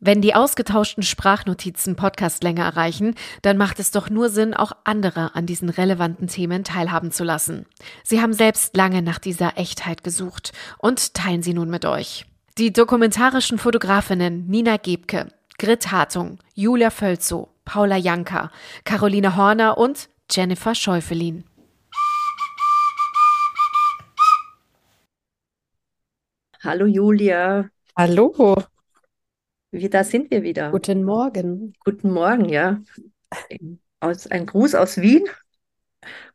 Wenn die ausgetauschten Sprachnotizen Podcastlänge erreichen, dann macht es doch nur Sinn, auch andere an diesen relevanten Themen teilhaben zu lassen. Sie haben selbst lange nach dieser Echtheit gesucht und teilen sie nun mit euch. Die dokumentarischen Fotografinnen Nina Gebke, Grit Hartung, Julia Völzow, Paula Janka, Caroline Horner und Jennifer Schäufelin. Hallo Julia. Hallo. Wie, da sind wir wieder. Guten Morgen. Guten Morgen, ja. Aus, ein Gruß aus Wien.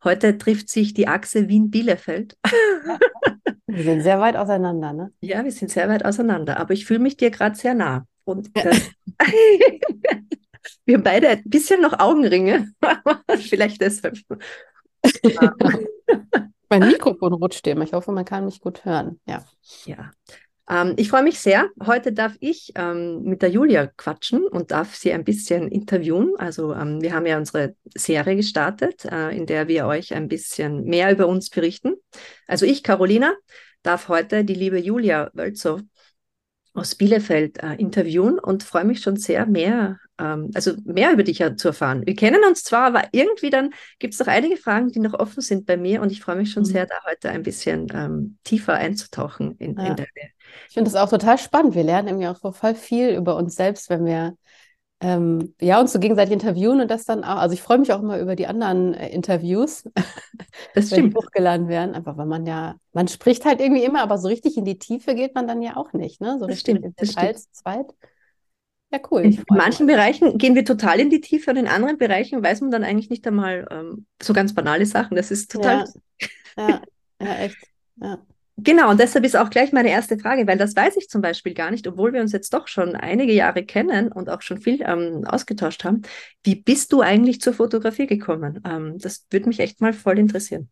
Heute trifft sich die Achse Wien-Bielefeld. Wir sind sehr weit auseinander, ne? Ja, wir sind sehr weit auseinander, aber ich fühle mich dir gerade sehr nah. Und äh, wir haben beide ein bisschen noch Augenringe. Vielleicht deshalb. mein Mikrofon rutscht immer. Ich hoffe, man kann mich gut hören. Ja. Ja. Ähm, ich freue mich sehr. Heute darf ich ähm, mit der Julia quatschen und darf sie ein bisschen interviewen. Also ähm, wir haben ja unsere Serie gestartet, äh, in der wir euch ein bisschen mehr über uns berichten. Also ich, Carolina, darf heute die liebe Julia Wölzow aus Bielefeld äh, interviewen und freue mich schon sehr, mehr, ähm, also mehr über dich zu erfahren. Wir kennen uns zwar, aber irgendwie dann gibt es noch einige Fragen, die noch offen sind bei mir und ich freue mich schon mhm. sehr, da heute ein bisschen ähm, tiefer einzutauchen in, ja. in deine. Ich finde das auch total spannend. Wir lernen irgendwie auch so voll viel über uns selbst, wenn wir ähm, ja, uns so gegenseitig interviewen und das dann auch. Also ich freue mich auch immer über die anderen äh, Interviews, das wenn die hochgeladen werden, einfach weil man ja, man spricht halt irgendwie immer, aber so richtig in die Tiefe geht man dann ja auch nicht, ne? So das richtig stimmt, in Details zweit. Ja, cool. In, in manchen mich. Bereichen gehen wir total in die Tiefe und in anderen Bereichen weiß man dann eigentlich nicht einmal ähm, so ganz banale Sachen. Das ist total. Ja, ja, ja echt. Ja. Genau, und deshalb ist auch gleich meine erste Frage, weil das weiß ich zum Beispiel gar nicht, obwohl wir uns jetzt doch schon einige Jahre kennen und auch schon viel ähm, ausgetauscht haben. Wie bist du eigentlich zur Fotografie gekommen? Ähm, das würde mich echt mal voll interessieren.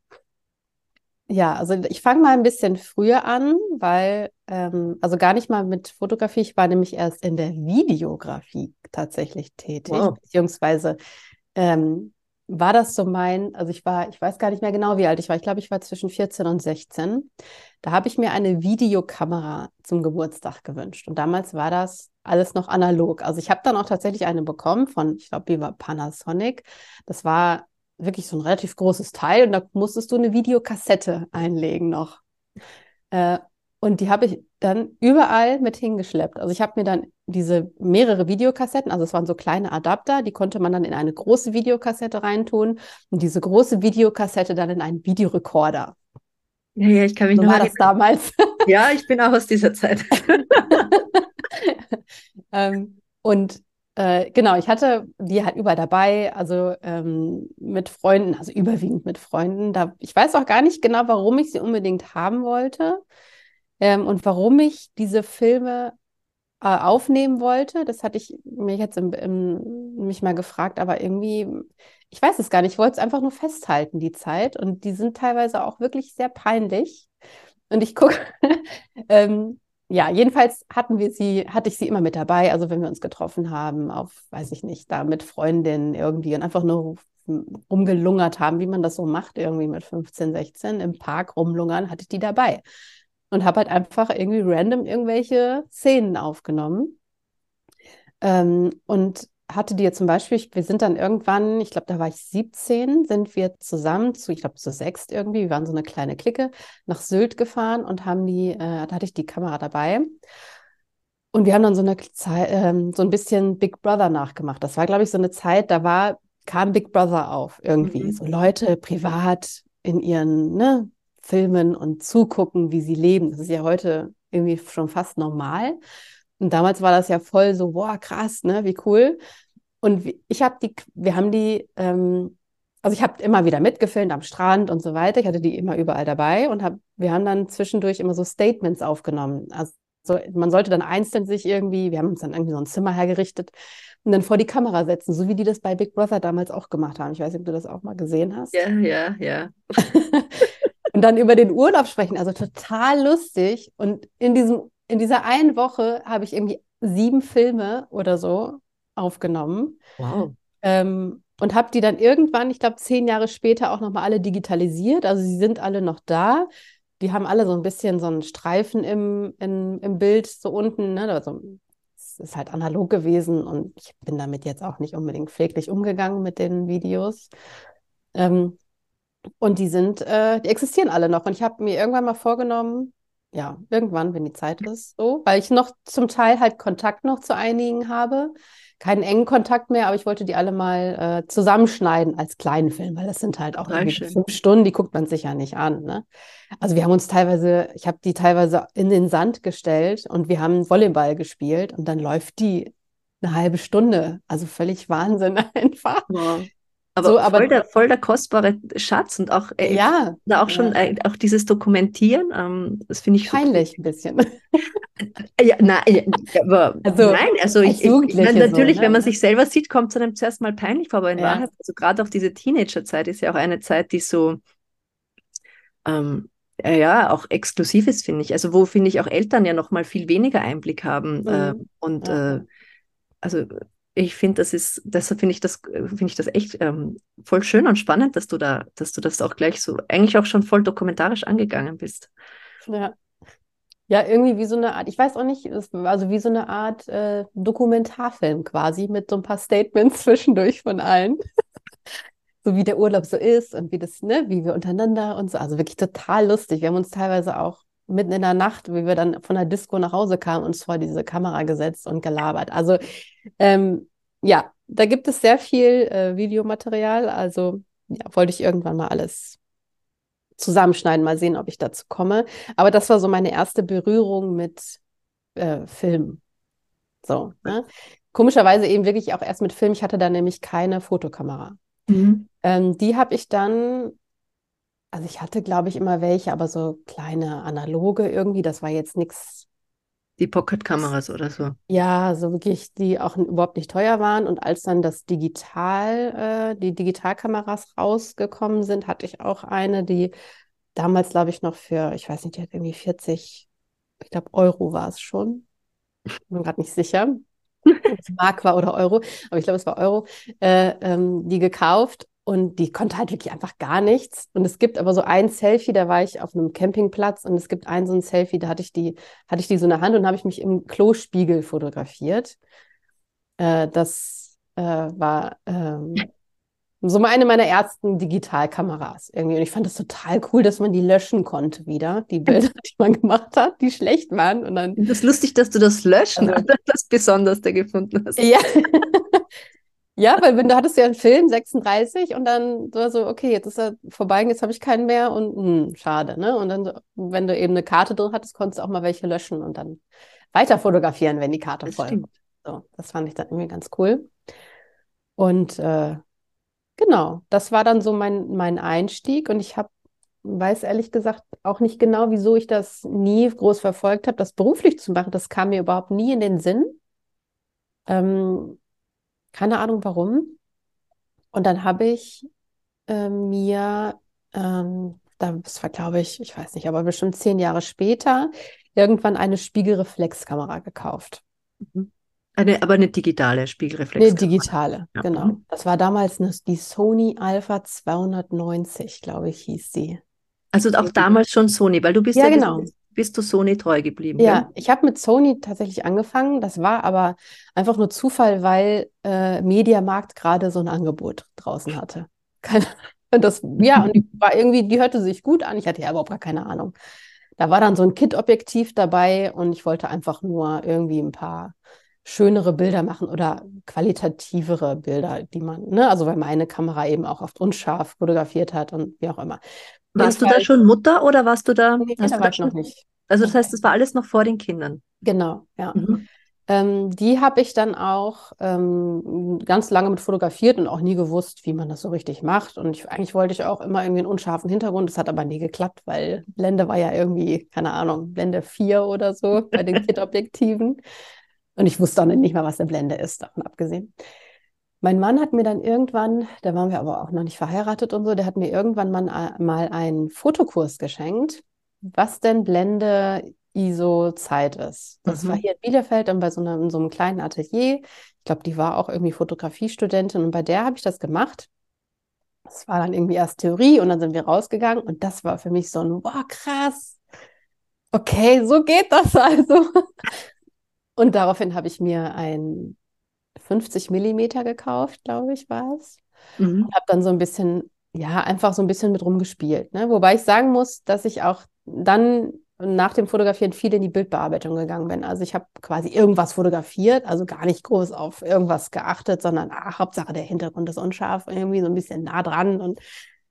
Ja, also ich fange mal ein bisschen früher an, weil, ähm, also gar nicht mal mit Fotografie, ich war nämlich erst in der Videografie tatsächlich tätig, wow. beziehungsweise ähm, war das so mein, also ich war, ich weiß gar nicht mehr genau, wie alt ich war. Ich glaube, ich war zwischen 14 und 16. Da habe ich mir eine Videokamera zum Geburtstag gewünscht. Und damals war das alles noch analog. Also ich habe dann auch tatsächlich eine bekommen von, ich glaube, die war Panasonic. Das war wirklich so ein relativ großes Teil und da musstest du eine Videokassette einlegen noch. Äh, und die habe ich dann überall mit hingeschleppt. Also ich habe mir dann diese mehrere Videokassetten, also es waren so kleine Adapter, die konnte man dann in eine große Videokassette reintun und diese große Videokassette dann in einen Videorekorder. Ja, ja, ich kann mich so noch war das damals. Ja, ich bin auch aus dieser Zeit. ähm, und äh, genau, ich hatte die halt überall dabei, also ähm, mit Freunden, also überwiegend mit Freunden. Da, ich weiß auch gar nicht genau, warum ich sie unbedingt haben wollte. Ähm, und warum ich diese Filme äh, aufnehmen wollte, das hatte ich mir jetzt im, im, mich mal gefragt, aber irgendwie, ich weiß es gar nicht, ich wollte es einfach nur festhalten, die Zeit. Und die sind teilweise auch wirklich sehr peinlich. Und ich gucke, ähm, ja, jedenfalls hatten wir sie, hatte ich sie immer mit dabei. Also wenn wir uns getroffen haben, auf, weiß ich nicht, da mit Freundinnen irgendwie und einfach nur rumgelungert haben, wie man das so macht, irgendwie mit 15, 16 im Park rumlungern, hatte ich die dabei und habe halt einfach irgendwie random irgendwelche Szenen aufgenommen. Ähm, und hatte die zum Beispiel, wir sind dann irgendwann, ich glaube, da war ich 17, sind wir zusammen zu, ich glaube, zu sechst irgendwie, wir waren so eine kleine Clique, nach Sylt gefahren und haben die, äh, da hatte ich die Kamera dabei. Und wir haben dann so eine Zeit, ähm, so ein bisschen Big Brother nachgemacht. Das war, glaube ich, so eine Zeit, da war, kam Big Brother auf irgendwie. Mhm. So Leute privat in ihren, ne, filmen und zugucken, wie sie leben. Das ist ja heute irgendwie schon fast normal. Und damals war das ja voll so, boah, krass, ne, wie cool. Und ich habe die, wir haben die, ähm, also ich habe immer wieder mitgefilmt am Strand und so weiter. Ich hatte die immer überall dabei und hab, wir haben dann zwischendurch immer so Statements aufgenommen. Also so, man sollte dann einzeln sich irgendwie, wir haben uns dann irgendwie so ein Zimmer hergerichtet und dann vor die Kamera setzen, so wie die das bei Big Brother damals auch gemacht haben. Ich weiß nicht, ob du das auch mal gesehen hast. Ja, ja, ja. und dann über den Urlaub sprechen. Also total lustig. Und in diesem, in dieser einen Woche habe ich irgendwie sieben Filme oder so aufgenommen. Wow. Ähm, und habe die dann irgendwann, ich glaube, zehn Jahre später auch nochmal alle digitalisiert. Also sie sind alle noch da. Die haben alle so ein bisschen so einen Streifen im, in, im Bild, so unten, ne? Also es ist halt analog gewesen und ich bin damit jetzt auch nicht unbedingt pfleglich umgegangen mit den Videos. Ähm, und die sind, äh, die existieren alle noch. Und ich habe mir irgendwann mal vorgenommen, ja, irgendwann, wenn die Zeit ist, so, weil ich noch zum Teil halt Kontakt noch zu einigen habe. Keinen engen Kontakt mehr, aber ich wollte die alle mal äh, zusammenschneiden als kleinen Film, weil das sind halt auch fünf Stunden, die guckt man sich ja nicht an. Ne? Also wir haben uns teilweise, ich habe die teilweise in den Sand gestellt und wir haben Volleyball gespielt und dann läuft die eine halbe Stunde. Also völlig Wahnsinn einfach. Wow. Aber, so, aber voll, der, voll der kostbare Schatz und auch, äh, ja, auch schon ja. äh, auch dieses Dokumentieren, ähm, das finde ich peinlich ein bisschen. ja, nein, aber also, nein, also ich, ich, ich meine, natürlich, so, ne? wenn man sich selber sieht, kommt es einem zuerst mal peinlich vor, aber in ja. Wahrheit, also gerade auch diese Teenagerzeit ist ja auch eine Zeit, die so ähm, ja, auch exklusiv ist, finde ich. Also wo, finde ich, auch Eltern ja noch mal viel weniger Einblick haben. Äh, mhm. Äh, und ja. äh, also ich finde, das ist, deshalb finde ich das, finde ich das echt ähm, voll schön und spannend, dass du da, dass du das auch gleich so, eigentlich auch schon voll dokumentarisch angegangen bist. Ja. Ja, irgendwie wie so eine Art, ich weiß auch nicht, also wie so eine Art äh, Dokumentarfilm quasi mit so ein paar Statements zwischendurch von allen. so wie der Urlaub so ist und wie das, ne, wie wir untereinander und so. Also wirklich total lustig. Wir haben uns teilweise auch mitten in der Nacht, wie wir dann von der Disco nach Hause kamen, uns vor diese Kamera gesetzt und gelabert. Also ähm, ja, da gibt es sehr viel äh, Videomaterial. Also ja, wollte ich irgendwann mal alles zusammenschneiden, mal sehen, ob ich dazu komme. Aber das war so meine erste Berührung mit äh, Film. So, ne? Komischerweise eben wirklich auch erst mit Film. Ich hatte da nämlich keine Fotokamera. Mhm. Ähm, die habe ich dann also ich hatte, glaube ich, immer welche, aber so kleine analoge irgendwie. Das war jetzt nichts. Die Pocket-Kameras oder so. Ja, so wirklich, die auch überhaupt nicht teuer waren. Und als dann das Digital, äh, die Digitalkameras rausgekommen sind, hatte ich auch eine, die damals, glaube ich, noch für, ich weiß nicht, die hat irgendwie 40, ich glaube, Euro war es schon. Ich bin gerade nicht sicher. ob es Mark war oder Euro, aber ich glaube, es war Euro, äh, ähm, die gekauft und die konnte halt wirklich einfach gar nichts. Und es gibt aber so ein Selfie, da war ich auf einem Campingplatz und es gibt ein so ein Selfie, da hatte ich die, hatte ich die so in der Hand und habe ich mich im Klospiegel fotografiert. Äh, das äh, war ähm, so eine meiner ersten Digitalkameras irgendwie. Und ich fand das total cool, dass man die löschen konnte wieder, die Bilder, die man gemacht hat, die schlecht waren. Und dann. Das ist lustig, dass du das löschen also, das Besonderste gefunden hast. Ja. Ja, weil wenn du hattest ja einen Film, 36, und dann war so, okay, jetzt ist er vorbei, jetzt habe ich keinen mehr und hm, schade, ne? Und dann, wenn du eben eine Karte drin hattest, konntest du auch mal welche löschen und dann weiter fotografieren, wenn die Karte das voll stimmt. So, das fand ich dann irgendwie ganz cool. Und äh, genau, das war dann so mein, mein Einstieg und ich habe, weiß ehrlich gesagt auch nicht genau, wieso ich das nie groß verfolgt habe, das beruflich zu machen. Das kam mir überhaupt nie in den Sinn. Ähm, keine Ahnung warum. Und dann habe ich äh, mir, ähm, das war glaube ich, ich weiß nicht, aber bestimmt zehn Jahre später, irgendwann eine Spiegelreflexkamera gekauft. Mhm. Eine, aber eine digitale Spiegelreflexkamera. Eine digitale, ja. genau. Mhm. Das war damals eine, die Sony Alpha 290, glaube ich, hieß sie. Also auch damals schon Sony, weil du bist ja, ja genau bist du Sony treu geblieben. Ja, ja? ich habe mit Sony tatsächlich angefangen. Das war aber einfach nur Zufall, weil äh, Mediamarkt gerade so ein Angebot draußen hatte. Keine, das, ja, und die war irgendwie, die hörte sich gut an. Ich hatte ja überhaupt gar keine Ahnung. Da war dann so ein Kit-Objektiv dabei und ich wollte einfach nur irgendwie ein paar schönere Bilder machen oder qualitativere Bilder, die man, ne, also weil meine Kamera eben auch oft unscharf fotografiert hat und wie auch immer. Warst du da schon Mutter oder warst du da? Nee, da war ich noch nicht. Also das heißt, das war alles noch vor den Kindern. Genau, ja. Mhm. Ähm, die habe ich dann auch ähm, ganz lange mit fotografiert und auch nie gewusst, wie man das so richtig macht. Und ich, eigentlich wollte ich auch immer irgendwie einen unscharfen Hintergrund. Das hat aber nie geklappt, weil Blende war ja irgendwie, keine Ahnung, Blende 4 oder so bei den Kit-Objektiven. Und ich wusste auch nicht mal, was eine Blende ist, davon abgesehen. Mein Mann hat mir dann irgendwann, da waren wir aber auch noch nicht verheiratet und so, der hat mir irgendwann mal, äh, mal einen Fotokurs geschenkt, was denn Blende ISO Zeit ist. Das mhm. war hier in Bielefeld dann bei so einem, so einem kleinen Atelier. Ich glaube, die war auch irgendwie Fotografiestudentin und bei der habe ich das gemacht. Das war dann irgendwie erst Theorie und dann sind wir rausgegangen und das war für mich so ein, wow, krass. Okay, so geht das also. Und daraufhin habe ich mir ein 50 Millimeter gekauft, glaube ich, war es. Mhm. Und habe dann so ein bisschen, ja, einfach so ein bisschen mit rumgespielt. Ne? Wobei ich sagen muss, dass ich auch dann nach dem Fotografieren viel in die Bildbearbeitung gegangen bin. Also ich habe quasi irgendwas fotografiert, also gar nicht groß auf irgendwas geachtet, sondern ach, Hauptsache der Hintergrund ist unscharf, irgendwie so ein bisschen nah dran und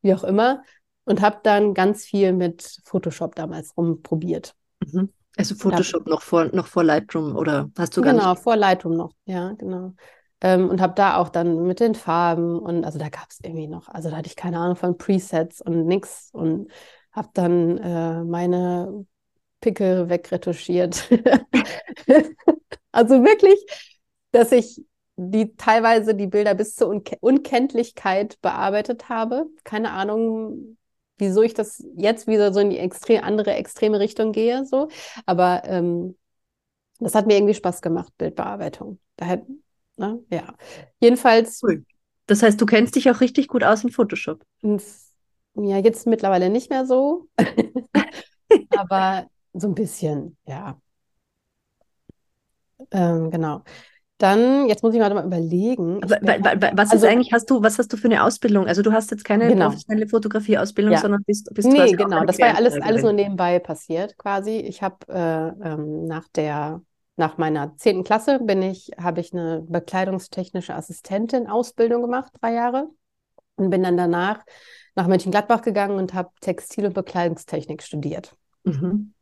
wie auch immer. Und habe dann ganz viel mit Photoshop damals rumprobiert. Mhm. Also Photoshop noch vor, noch vor Lightroom oder hast du gar genau, nicht? Genau, vor Lightroom noch, ja, genau. Ähm, und habe da auch dann mit den Farben und also da gab es irgendwie noch, also da hatte ich keine Ahnung von Presets und nix und habe dann äh, meine Pickel wegretuschiert. also wirklich, dass ich die teilweise die Bilder bis zur Un Unkenntlichkeit bearbeitet habe. Keine Ahnung, wieso ich das jetzt wieder so in die extrem, andere extreme Richtung gehe, so. Aber ähm, das hat mir irgendwie Spaß gemacht, Bildbearbeitung. Daher, ne? ja. Jedenfalls. Cool. Das heißt, du kennst dich auch richtig gut aus in Photoshop. Ja, jetzt mittlerweile nicht mehr so. Aber so ein bisschen, ja. Ähm, genau. Dann, jetzt muss ich mal überlegen. Aber, was also, ist eigentlich, hast du, was hast du für eine Ausbildung? Also du hast jetzt keine genau. professionelle Fotografieausbildung, ja. sondern bist, bist Nee, genau, das war ja alles, alles nur nebenbei passiert quasi. Ich habe äh, ähm, nach der, nach meiner zehnten Klasse bin ich, habe ich eine bekleidungstechnische Assistentin Ausbildung gemacht, drei Jahre. Und bin dann danach nach Mönchengladbach gegangen und habe Textil- und Bekleidungstechnik studiert. Mhm.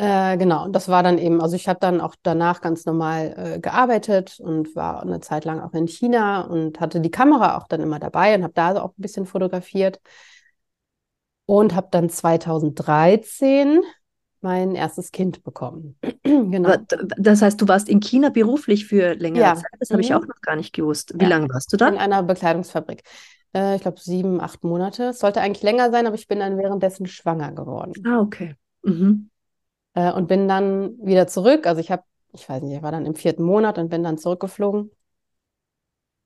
Äh, genau, und das war dann eben, also ich habe dann auch danach ganz normal äh, gearbeitet und war eine Zeit lang auch in China und hatte die Kamera auch dann immer dabei und habe da auch ein bisschen fotografiert. Und habe dann 2013 mein erstes Kind bekommen. genau. Das heißt, du warst in China beruflich für längere ja. Zeit. Das habe mhm. ich auch noch gar nicht gewusst. Wie ja. lange warst du da? In einer Bekleidungsfabrik. Äh, ich glaube sieben, acht Monate. Es sollte eigentlich länger sein, aber ich bin dann währenddessen schwanger geworden. Ah, okay. Mhm. Äh, und bin dann wieder zurück. Also ich habe, ich weiß nicht, ich war dann im vierten Monat und bin dann zurückgeflogen,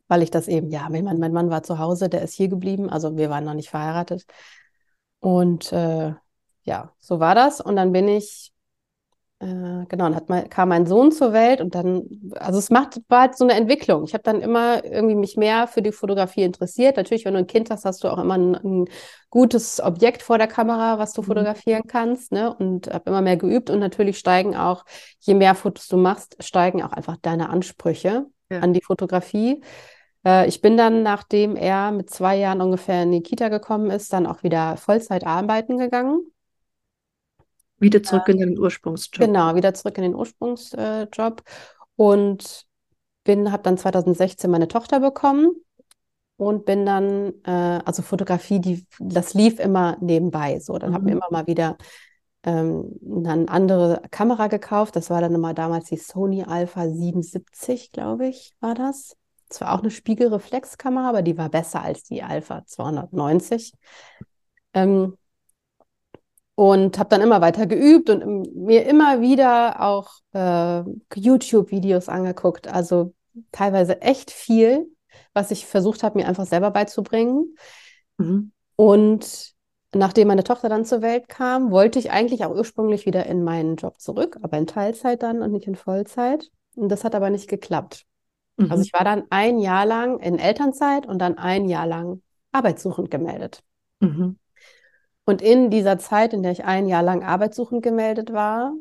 weil ich das eben, ja, mein Mann, mein Mann war zu Hause, der ist hier geblieben. Also wir waren noch nicht verheiratet. Und äh, ja, so war das. Und dann bin ich äh, genau, dann hat mal, kam mein Sohn zur Welt und dann, also es macht, war halt so eine Entwicklung. Ich habe dann immer irgendwie mich mehr für die Fotografie interessiert. Natürlich, wenn du ein Kind hast, hast du auch immer ein, ein gutes Objekt vor der Kamera, was du mhm. fotografieren kannst, ne? Und habe immer mehr geübt und natürlich steigen auch, je mehr Fotos du machst, steigen auch einfach deine Ansprüche ja. an die Fotografie. Äh, ich bin dann, nachdem er mit zwei Jahren ungefähr in die Kita gekommen ist, dann auch wieder Vollzeit arbeiten gegangen wieder zurück in den Ursprungsjob. Genau, wieder zurück in den Ursprungsjob. und bin, habe dann 2016 meine Tochter bekommen und bin dann, äh, also Fotografie, die, das lief immer nebenbei. So, dann mhm. habe ich immer mal wieder ähm, eine andere Kamera gekauft. Das war dann immer damals die Sony Alpha 77, glaube ich, war das. Das war auch eine Spiegelreflexkamera, aber die war besser als die Alpha 290. Ähm, und habe dann immer weiter geübt und mir immer wieder auch äh, YouTube-Videos angeguckt. Also teilweise echt viel, was ich versucht habe, mir einfach selber beizubringen. Mhm. Und nachdem meine Tochter dann zur Welt kam, wollte ich eigentlich auch ursprünglich wieder in meinen Job zurück, aber in Teilzeit dann und nicht in Vollzeit. Und das hat aber nicht geklappt. Mhm. Also ich war dann ein Jahr lang in Elternzeit und dann ein Jahr lang arbeitssuchend gemeldet. Mhm. Und in dieser Zeit, in der ich ein Jahr lang arbeitssuchend gemeldet war,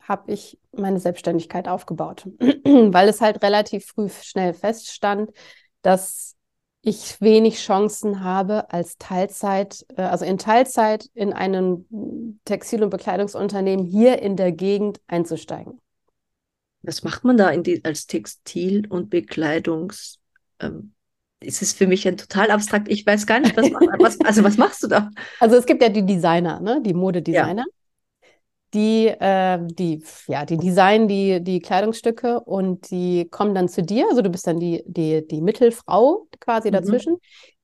habe ich meine Selbstständigkeit aufgebaut, weil es halt relativ früh schnell feststand, dass ich wenig Chancen habe, als Teilzeit, äh, also in Teilzeit in einem Textil- und Bekleidungsunternehmen hier in der Gegend einzusteigen. Was macht man da die, als Textil- und Bekleidungs, ähm, es ist für mich ein total abstrakt. Ich weiß gar nicht, was, was, also was machst du da? Also es gibt ja die Designer, ne? die Modedesigner. Ja. Die, äh, die, ja, die designen die, die Kleidungsstücke und die kommen dann zu dir. Also du bist dann die, die, die Mittelfrau quasi mhm. dazwischen.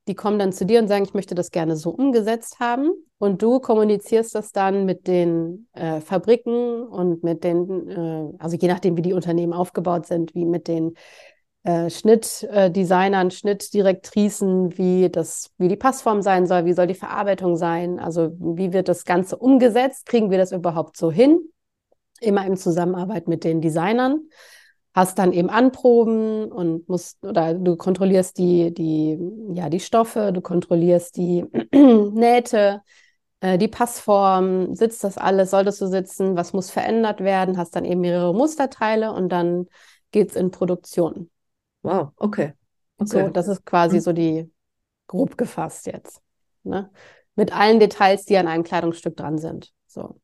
Die kommen dann zu dir und sagen, ich möchte das gerne so umgesetzt haben. Und du kommunizierst das dann mit den äh, Fabriken und mit den, äh, also je nachdem, wie die Unternehmen aufgebaut sind, wie mit den äh, Schnittdesignern, Schnittdirektrisen, wie das, wie die Passform sein soll, wie soll die Verarbeitung sein, also wie wird das Ganze umgesetzt, kriegen wir das überhaupt so hin? immer in Zusammenarbeit mit den Designern. Hast dann eben Anproben und musst, oder du kontrollierst die, die, ja, die Stoffe, du kontrollierst die Nähte, äh, die Passform, sitzt das alles, soll das so sitzen, was muss verändert werden, hast dann eben mehrere Musterteile und dann geht es in Produktion. Wow, okay. okay. So, das ist quasi mhm. so die grob gefasst jetzt. Ne? Mit allen Details, die an einem Kleidungsstück dran sind. So.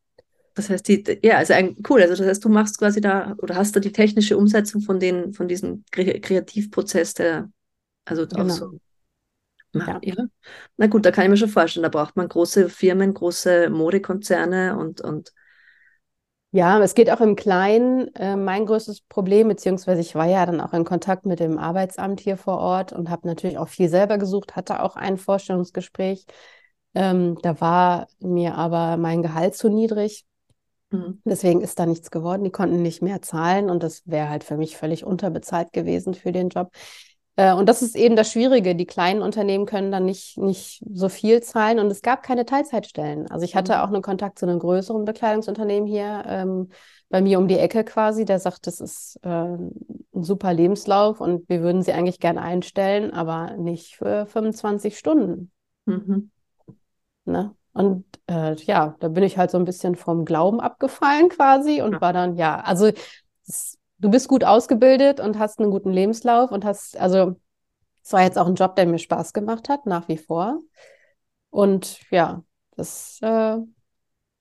Das heißt, die, ja, also ein, cool. Also das heißt, du machst quasi da oder hast da die technische Umsetzung von den, von diesem Kreativprozess, der, also genau. auch so. Ja. ja. Na gut, da kann ich mir schon vorstellen, da braucht man große Firmen, große Modekonzerne und, und ja, es geht auch im Kleinen. Äh, mein größtes Problem, beziehungsweise ich war ja dann auch in Kontakt mit dem Arbeitsamt hier vor Ort und habe natürlich auch viel selber gesucht, hatte auch ein Vorstellungsgespräch. Ähm, da war mir aber mein Gehalt zu niedrig. Mhm. Deswegen ist da nichts geworden. Die konnten nicht mehr zahlen und das wäre halt für mich völlig unterbezahlt gewesen für den Job. Äh, und das ist eben das Schwierige. Die kleinen Unternehmen können dann nicht, nicht so viel zahlen und es gab keine Teilzeitstellen. Also ich hatte mhm. auch einen Kontakt zu einem größeren Bekleidungsunternehmen hier ähm, bei mir um die Ecke quasi. Der sagt, das ist äh, ein super Lebenslauf und wir würden sie eigentlich gern einstellen, aber nicht für 25 Stunden. Mhm. Ne? Und äh, ja, da bin ich halt so ein bisschen vom Glauben abgefallen quasi und ja. war dann, ja, also das, du bist gut ausgebildet und hast einen guten Lebenslauf und hast, also es war jetzt auch ein Job, der mir Spaß gemacht hat, nach wie vor. Und ja, das äh,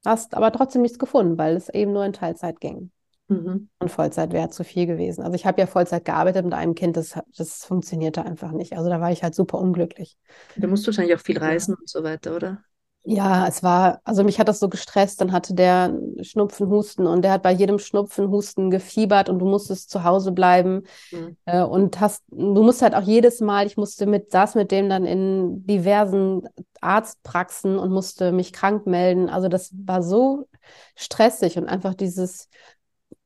hast aber trotzdem nichts gefunden, weil es eben nur in Teilzeit ging. Mhm. Und Vollzeit wäre zu viel gewesen. Also ich habe ja Vollzeit gearbeitet mit einem Kind, das, das funktionierte einfach nicht. Also da war ich halt super unglücklich. Da musst du wahrscheinlich auch viel reisen ja. und so weiter, oder? Ja, es war, also mich hat das so gestresst. Dann hatte der Schnupfen, Husten und der hat bei jedem Schnupfen, Husten gefiebert und du musstest zu Hause bleiben. Mhm. Äh, und hast, du musst halt auch jedes Mal, ich musste mit, saß mit dem dann in diversen Arztpraxen und musste mich krank melden. Also das war so stressig und einfach dieses,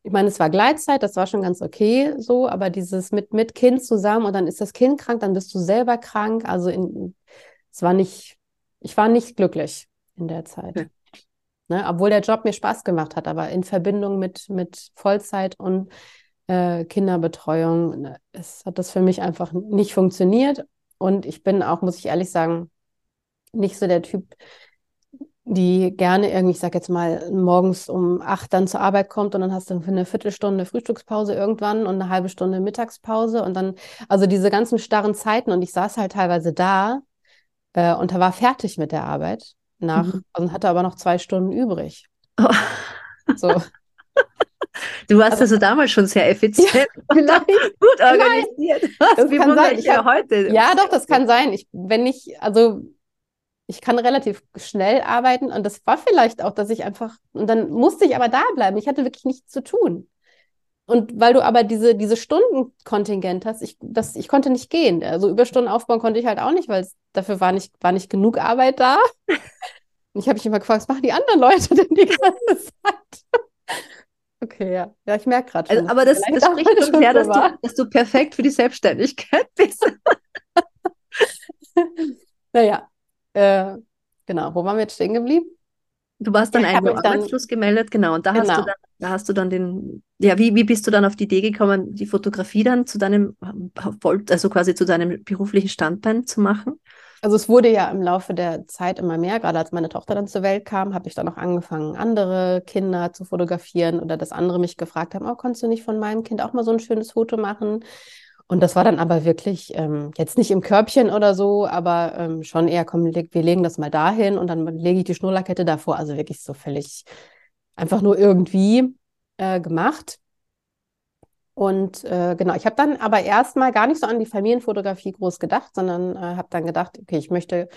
ich meine, es war Gleitzeit, das war schon ganz okay so, aber dieses mit, mit Kind zusammen und dann ist das Kind krank, dann bist du selber krank. Also in, es war nicht ich war nicht glücklich in der Zeit. Okay. Ne, obwohl der Job mir Spaß gemacht hat, aber in Verbindung mit, mit Vollzeit und äh, Kinderbetreuung ne, es hat das für mich einfach nicht funktioniert. Und ich bin auch, muss ich ehrlich sagen, nicht so der Typ, die gerne irgendwie, ich sag jetzt mal, morgens um acht dann zur Arbeit kommt und dann hast du für eine Viertelstunde Frühstückspause irgendwann und eine halbe Stunde Mittagspause und dann, also diese ganzen starren Zeiten und ich saß halt teilweise da äh, und er war fertig mit der Arbeit nach mhm. und hatte aber noch zwei Stunden übrig. Oh. So. Du warst also, also damals schon sehr effizient ja, vielleicht, gut organisiert. Das Wie kann sein. Ich ja heute. Ja, doch, das kann sein. Ich, wenn ich, also ich kann relativ schnell arbeiten und das war vielleicht auch, dass ich einfach, und dann musste ich aber da bleiben. Ich hatte wirklich nichts zu tun. Und weil du aber diese, diese Stundenkontingent hast, ich, das, ich konnte nicht gehen. Also Überstunden aufbauen konnte ich halt auch nicht, weil dafür war nicht, war nicht genug Arbeit da. Und ich habe mich immer gefragt, was machen die anderen Leute denn die ganze Zeit? Okay, ja. Ja, ich merke gerade schon. Also, aber das, das spricht schon her, dass, du, dass du perfekt für die Selbstständigkeit bist. naja, äh, genau. Wo waren wir jetzt stehen geblieben? Du warst dann ja, einen Arbeitsschluss gemeldet, genau. Und da genau. hast du genau. dann, da hast du dann den, ja, wie, wie bist du dann auf die Idee gekommen, die Fotografie dann zu deinem, also quasi zu deinem beruflichen Standbein zu machen? Also es wurde ja im Laufe der Zeit immer mehr, gerade als meine Tochter dann zur Welt kam, habe ich dann auch angefangen, andere Kinder zu fotografieren oder dass andere mich gefragt haben, oh, kannst du nicht von meinem Kind auch mal so ein schönes Foto machen? Und das war dann aber wirklich ähm, jetzt nicht im Körbchen oder so, aber ähm, schon eher, komm, wir legen das mal dahin und dann lege ich die Schnurrlackkette davor. Also wirklich so völlig einfach nur irgendwie äh, gemacht. Und äh, genau, ich habe dann aber erstmal gar nicht so an die Familienfotografie groß gedacht, sondern äh, habe dann gedacht, okay, ich möchte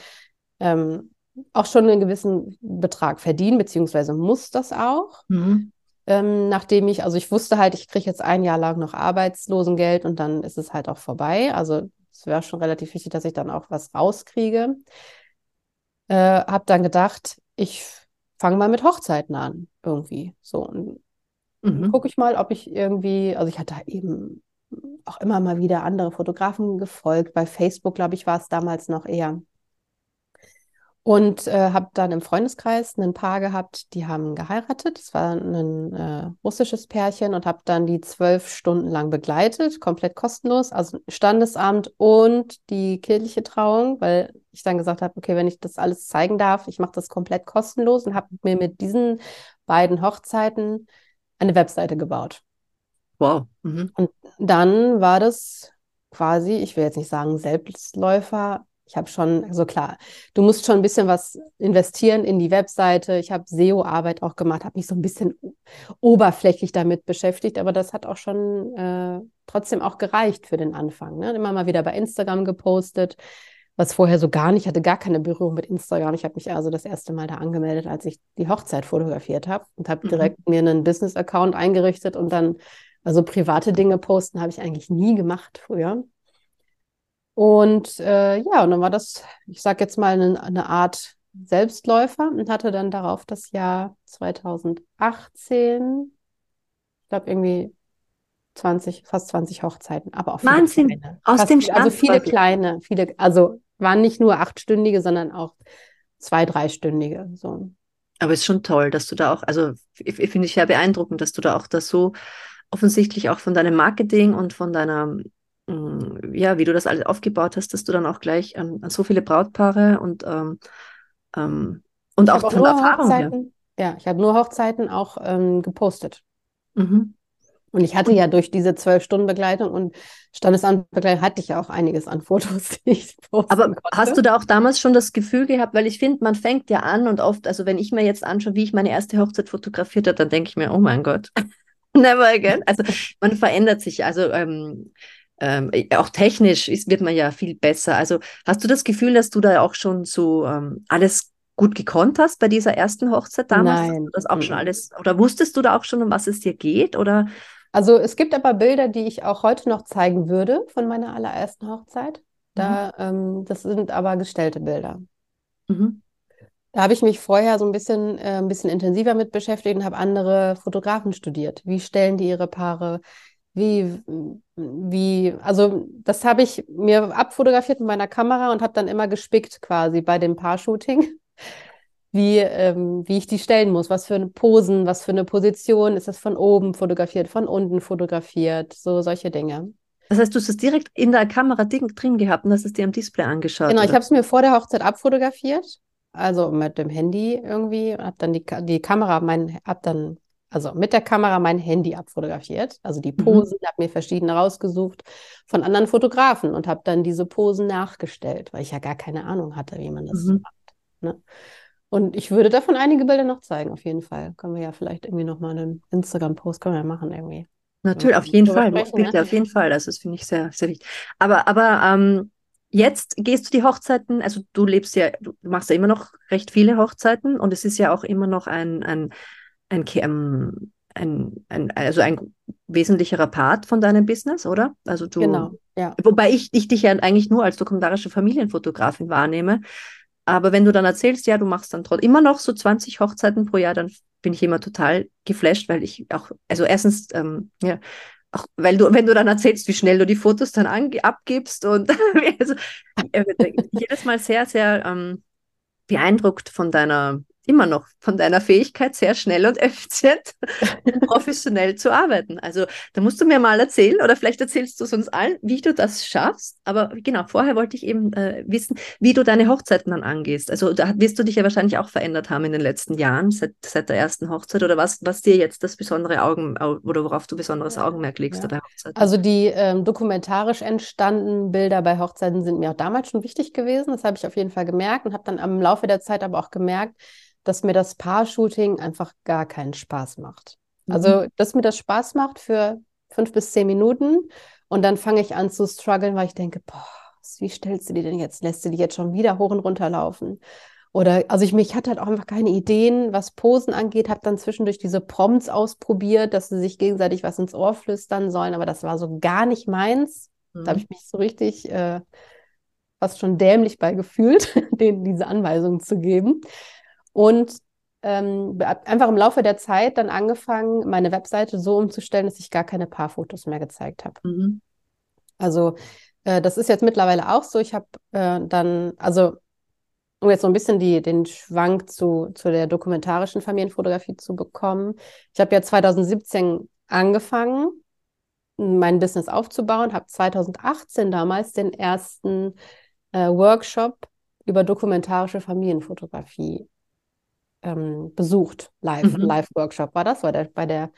ähm, auch schon einen gewissen Betrag verdienen, beziehungsweise muss das auch. Mhm ähm, nachdem ich, also ich wusste halt, ich kriege jetzt ein Jahr lang noch Arbeitslosengeld und dann ist es halt auch vorbei. Also es wäre schon relativ wichtig, dass ich dann auch was rauskriege. Äh, habe dann gedacht, ich fange mal mit Hochzeiten an, irgendwie. So, und mhm. gucke ich mal, ob ich irgendwie, also ich hatte eben auch immer mal wieder andere Fotografen gefolgt. Bei Facebook, glaube ich, war es damals noch eher. Und äh, habe dann im Freundeskreis ein Paar gehabt, die haben geheiratet. Das war ein äh, russisches Pärchen und habe dann die zwölf Stunden lang begleitet, komplett kostenlos, also Standesamt und die kirchliche Trauung, weil ich dann gesagt habe, okay, wenn ich das alles zeigen darf, ich mache das komplett kostenlos und habe mir mit diesen beiden Hochzeiten eine Webseite gebaut. Wow. Mhm. Und dann war das quasi, ich will jetzt nicht sagen Selbstläufer, ich habe schon, also klar, du musst schon ein bisschen was investieren in die Webseite. Ich habe SEO-Arbeit auch gemacht, habe mich so ein bisschen oberflächlich damit beschäftigt, aber das hat auch schon äh, trotzdem auch gereicht für den Anfang. Ne? Immer mal wieder bei Instagram gepostet, was vorher so gar nicht, hatte gar keine Berührung mit Instagram. Ich habe mich also das erste Mal da angemeldet, als ich die Hochzeit fotografiert habe und habe mhm. direkt mir einen Business-Account eingerichtet und dann, also private Dinge posten habe ich eigentlich nie gemacht früher. Und äh, ja, und dann war das, ich sage jetzt mal, eine, eine, Art Selbstläufer und hatte dann darauf das Jahr 2018, ich glaube irgendwie 20, fast 20 Hochzeiten, aber auch viele Wahnsinn, kleine. aus fast, dem Stand Also viele kleine, viele, also waren nicht nur achtstündige, sondern auch zwei, dreistündige. So. Aber es ist schon toll, dass du da auch, also finde ich sehr beeindruckend, dass du da auch das so offensichtlich auch von deinem Marketing und von deiner ja, wie du das alles aufgebaut hast, dass du dann auch gleich an, an so viele Brautpaare und, ähm, ähm, und auch von der Erfahrung her. Ja, ich habe nur Hochzeiten auch ähm, gepostet. Mhm. Und ich hatte ja durch diese zwölf Stunden Begleitung und Standesamtbegleitung hatte ich ja auch einiges an Fotos, die ich posten Aber konnte. hast du da auch damals schon das Gefühl gehabt, weil ich finde, man fängt ja an und oft, also wenn ich mir jetzt anschaue, wie ich meine erste Hochzeit fotografiert habe, dann denke ich mir, oh mein Gott, never again. Also man verändert sich. Also ähm, ähm, auch technisch ist, wird man ja viel besser. Also hast du das Gefühl, dass du da auch schon so ähm, alles gut gekonnt hast bei dieser ersten Hochzeit damals? Nein. Das auch schon alles, oder wusstest du da auch schon, um was es dir geht? Oder? Also es gibt aber Bilder, die ich auch heute noch zeigen würde von meiner allerersten Hochzeit. Da, mhm. ähm, das sind aber gestellte Bilder. Mhm. Da habe ich mich vorher so ein bisschen, äh, ein bisschen intensiver mit beschäftigt und habe andere Fotografen studiert. Wie stellen die ihre Paare? Wie, wie, also das habe ich mir abfotografiert mit meiner Kamera und habe dann immer gespickt quasi bei dem Paar-Shooting, wie, ähm, wie ich die stellen muss, was für eine Posen, was für eine Position, ist das von oben fotografiert, von unten fotografiert, so solche Dinge. Das heißt, du hast es direkt in der Kamera drin gehabt und hast es dir am Display angeschaut. Genau, oder? ich habe es mir vor der Hochzeit abfotografiert, also mit dem Handy irgendwie, habe dann die, die Kamera, mein, habe dann also mit der Kamera mein Handy abfotografiert, also die mhm. Posen, mhm. habe mir verschiedene rausgesucht von anderen Fotografen und habe dann diese Posen nachgestellt, weil ich ja gar keine Ahnung hatte, wie man das mhm. macht. Ne? Und ich würde davon einige Bilder noch zeigen, auf jeden Fall. Können wir ja vielleicht irgendwie nochmal einen Instagram-Post können wir machen irgendwie. Natürlich, auf jeden Fall. Bitte, ne? auf jeden Fall. Das ist, finde ich, sehr, sehr wichtig. Aber, aber ähm, jetzt gehst du die Hochzeiten, also du lebst ja, du machst ja immer noch recht viele Hochzeiten und es ist ja auch immer noch ein, ein ein, ähm, ein, ein, also ein wesentlicherer Part von deinem Business, oder? Also du, genau, ja. Wobei ich, ich dich ja eigentlich nur als dokumentarische Familienfotografin wahrnehme. Aber wenn du dann erzählst, ja, du machst dann trotzdem immer noch so 20 Hochzeiten pro Jahr, dann bin ich immer total geflasht, weil ich auch, also erstens, ähm, ja, auch weil du, wenn du dann erzählst, wie schnell du die Fotos dann abgibst und also, jedes Mal sehr, sehr ähm, beeindruckt von deiner immer noch von deiner Fähigkeit, sehr schnell und effizient und professionell zu arbeiten. Also da musst du mir mal erzählen oder vielleicht erzählst du es uns allen, wie du das schaffst. Aber genau, vorher wollte ich eben äh, wissen, wie du deine Hochzeiten dann angehst. Also da wirst du dich ja wahrscheinlich auch verändert haben in den letzten Jahren, seit, seit der ersten Hochzeit oder was, was dir jetzt das besondere Augen oder worauf du besonderes Augenmerk legst ja. bei Hochzeiten. Also die ähm, dokumentarisch entstandenen Bilder bei Hochzeiten sind mir auch damals schon wichtig gewesen. Das habe ich auf jeden Fall gemerkt und habe dann am Laufe der Zeit aber auch gemerkt, dass mir das Paar-Shooting einfach gar keinen Spaß macht. Mhm. Also, dass mir das Spaß macht für fünf bis zehn Minuten und dann fange ich an zu strugglen, weil ich denke, boah, wie stellst du die denn jetzt? Lässt du die jetzt schon wieder hoch und runter laufen? Oder, also ich, mich hatte halt auch einfach keine Ideen, was Posen angeht, habe dann zwischendurch diese Prompts ausprobiert, dass sie sich gegenseitig was ins Ohr flüstern sollen, aber das war so gar nicht meins. Mhm. Da habe ich mich so richtig äh, fast schon dämlich bei gefühlt, denen diese Anweisungen zu geben. Und ähm, einfach im Laufe der Zeit dann angefangen, meine Webseite so umzustellen, dass ich gar keine Paarfotos mehr gezeigt habe. Mhm. Also äh, das ist jetzt mittlerweile auch so. Ich habe äh, dann, also um jetzt so ein bisschen die, den Schwank zu, zu der dokumentarischen Familienfotografie zu bekommen. Ich habe ja 2017 angefangen, mein Business aufzubauen, habe 2018 damals den ersten äh, Workshop über dokumentarische Familienfotografie ähm, besucht. Live, mhm. Live-Workshop war das, war der, bei der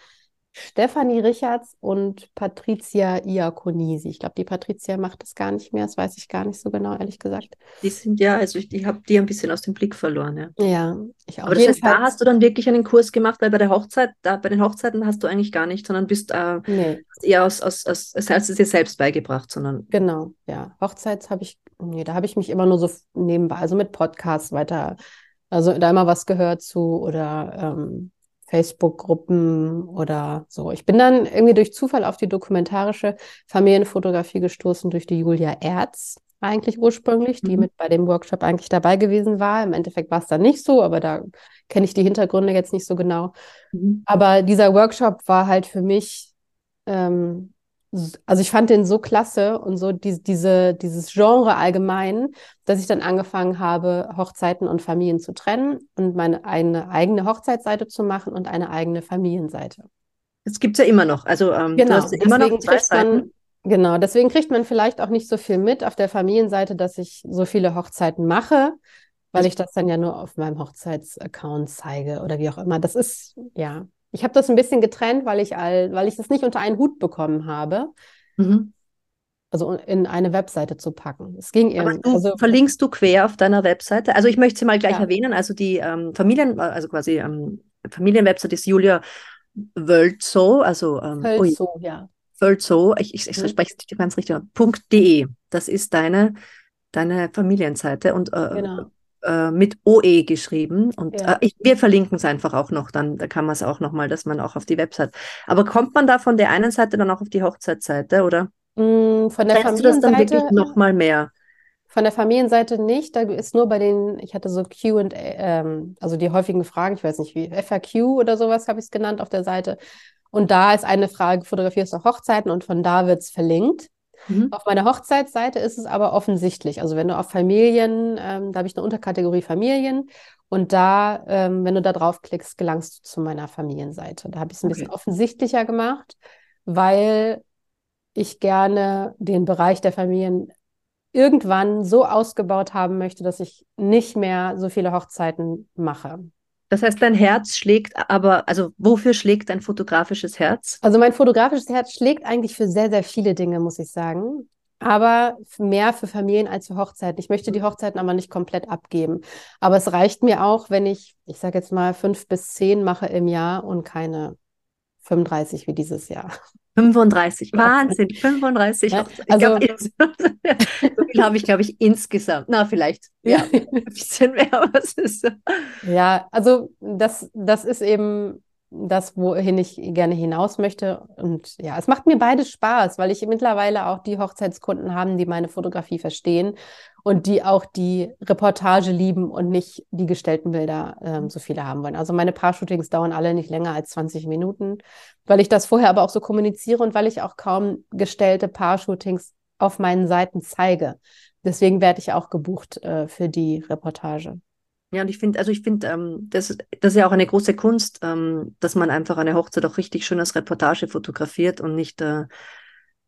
Stefanie Richards und Patricia Iaconisi. Ich glaube, die Patricia macht das gar nicht mehr, das weiß ich gar nicht so genau, ehrlich gesagt. Die sind ja, also ich, ich habe die ein bisschen aus dem Blick verloren, ja. Ja, ich auch. Aber das heißt, da hast du dann wirklich einen Kurs gemacht, weil bei der Hochzeit, da bei den Hochzeiten hast du eigentlich gar nicht, sondern bist äh, nee. eher aus, aus, aus, hast du es dir selbst beigebracht, sondern. Genau, ja. Hochzeits habe ich, nee, da habe ich mich immer nur so nebenbei, also mit Podcasts weiter, also da immer was gehört zu oder ähm, Facebook-Gruppen oder so. Ich bin dann irgendwie durch Zufall auf die dokumentarische Familienfotografie gestoßen durch die Julia Erz eigentlich ursprünglich, die mhm. mit bei dem Workshop eigentlich dabei gewesen war. Im Endeffekt war es dann nicht so, aber da kenne ich die Hintergründe jetzt nicht so genau. Mhm. Aber dieser Workshop war halt für mich ähm, also ich fand den so klasse und so die, diese, dieses Genre allgemein, dass ich dann angefangen habe, Hochzeiten und Familien zu trennen und meine eine eigene Hochzeitsseite zu machen und eine eigene Familienseite. Das gibt es ja immer noch. Also ähm, genau. du hast immer deswegen noch zwei Seiten. Man, genau, deswegen kriegt man vielleicht auch nicht so viel mit auf der Familienseite, dass ich so viele Hochzeiten mache, weil ich das dann ja nur auf meinem Hochzeitsaccount zeige oder wie auch immer. Das ist, ja, ich habe das ein bisschen getrennt, weil ich all, weil ich das nicht unter einen Hut bekommen habe. Mhm. Also in eine Webseite zu packen. Es ging irgendwie. Also, verlinkst du quer auf deiner Webseite? Also ich möchte sie mal gleich ja. erwähnen. Also die ähm, Familien, also quasi ähm, Familienwebseite ist Julia Wölzow, also ähm, Wölzow, ja. Wölzow, ich, ich, ich mhm. spreche es ganz richtig, .de. Das ist deine, deine Familienseite und äh, genau äh, mit OE geschrieben. Und ja. äh, ich, wir verlinken es einfach auch noch, dann da kann man es auch nochmal, dass man auch auf die Website. Aber kommt man da von der einen Seite dann auch auf die Hochzeitsseite, oder? Mm, von der Familienseite. du das dann wirklich nochmal mehr? Von der Familienseite nicht. Da ist nur bei den, ich hatte so QA, ähm, also die häufigen Fragen, ich weiß nicht wie, FAQ oder sowas habe ich es genannt auf der Seite. Und da ist eine Frage, fotografierst du Hochzeiten und von da wird es verlinkt. Mhm. Auf meiner Hochzeitsseite ist es aber offensichtlich. Also wenn du auf Familien, ähm, da habe ich eine Unterkategorie Familien und da, ähm, wenn du da draufklickst, gelangst du zu meiner Familienseite. Da habe ich es ein okay. bisschen offensichtlicher gemacht, weil ich gerne den Bereich der Familien irgendwann so ausgebaut haben möchte, dass ich nicht mehr so viele Hochzeiten mache. Das heißt, dein Herz schlägt aber, also wofür schlägt dein fotografisches Herz? Also mein fotografisches Herz schlägt eigentlich für sehr, sehr viele Dinge, muss ich sagen. Aber mehr für Familien als für Hochzeiten. Ich möchte die Hochzeiten aber nicht komplett abgeben. Aber es reicht mir auch, wenn ich, ich sage jetzt mal, fünf bis zehn mache im Jahr und keine 35 wie dieses Jahr. 35, Wahnsinn, 35. Ja, also, glaub, so viel habe ich, glaube ich, insgesamt. Na, vielleicht ja, ein bisschen mehr, aber es ist so. Ja, also das, das ist eben das, wohin ich gerne hinaus möchte. Und ja, es macht mir beides Spaß, weil ich mittlerweile auch die Hochzeitskunden haben, die meine Fotografie verstehen und die auch die Reportage lieben und nicht die gestellten Bilder ähm, so viele haben wollen. Also meine Paar-Shootings dauern alle nicht länger als 20 Minuten, weil ich das vorher aber auch so kommuniziere und weil ich auch kaum gestellte Paar-Shootings auf meinen Seiten zeige. Deswegen werde ich auch gebucht äh, für die Reportage. Ja, und ich finde, also ich finde, ähm, das, das ist ja auch eine große Kunst, ähm, dass man einfach eine Hochzeit auch richtig schön als Reportage fotografiert und nicht äh,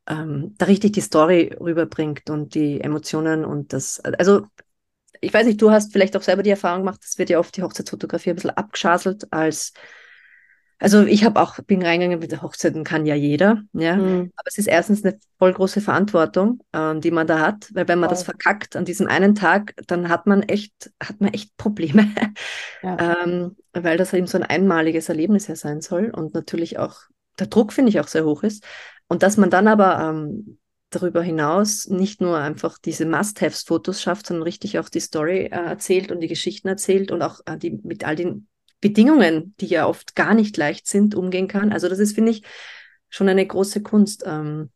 ähm, da richtig die Story rüberbringt und die Emotionen und das, also ich weiß nicht, du hast vielleicht auch selber die Erfahrung gemacht, das wird ja oft die Hochzeitsfotografie ein bisschen abgeschaselt als also ich habe auch, bin reingegangen mit der Hochzeiten kann ja jeder, ja. Mhm. Aber es ist erstens eine voll große Verantwortung, ähm, die man da hat, weil wenn man voll. das verkackt an diesem einen Tag, dann hat man echt, hat man echt Probleme. Ja. ähm, weil das eben so ein einmaliges Erlebnis ja sein soll und natürlich auch der Druck, finde ich, auch sehr hoch ist. Und dass man dann aber ähm, darüber hinaus nicht nur einfach diese Must-Haves-Fotos schafft, sondern richtig auch die Story äh, erzählt und die Geschichten erzählt und auch äh, die mit all den Bedingungen, die ja oft gar nicht leicht sind, umgehen kann. Also das ist, finde ich, schon eine große Kunst. Ähm,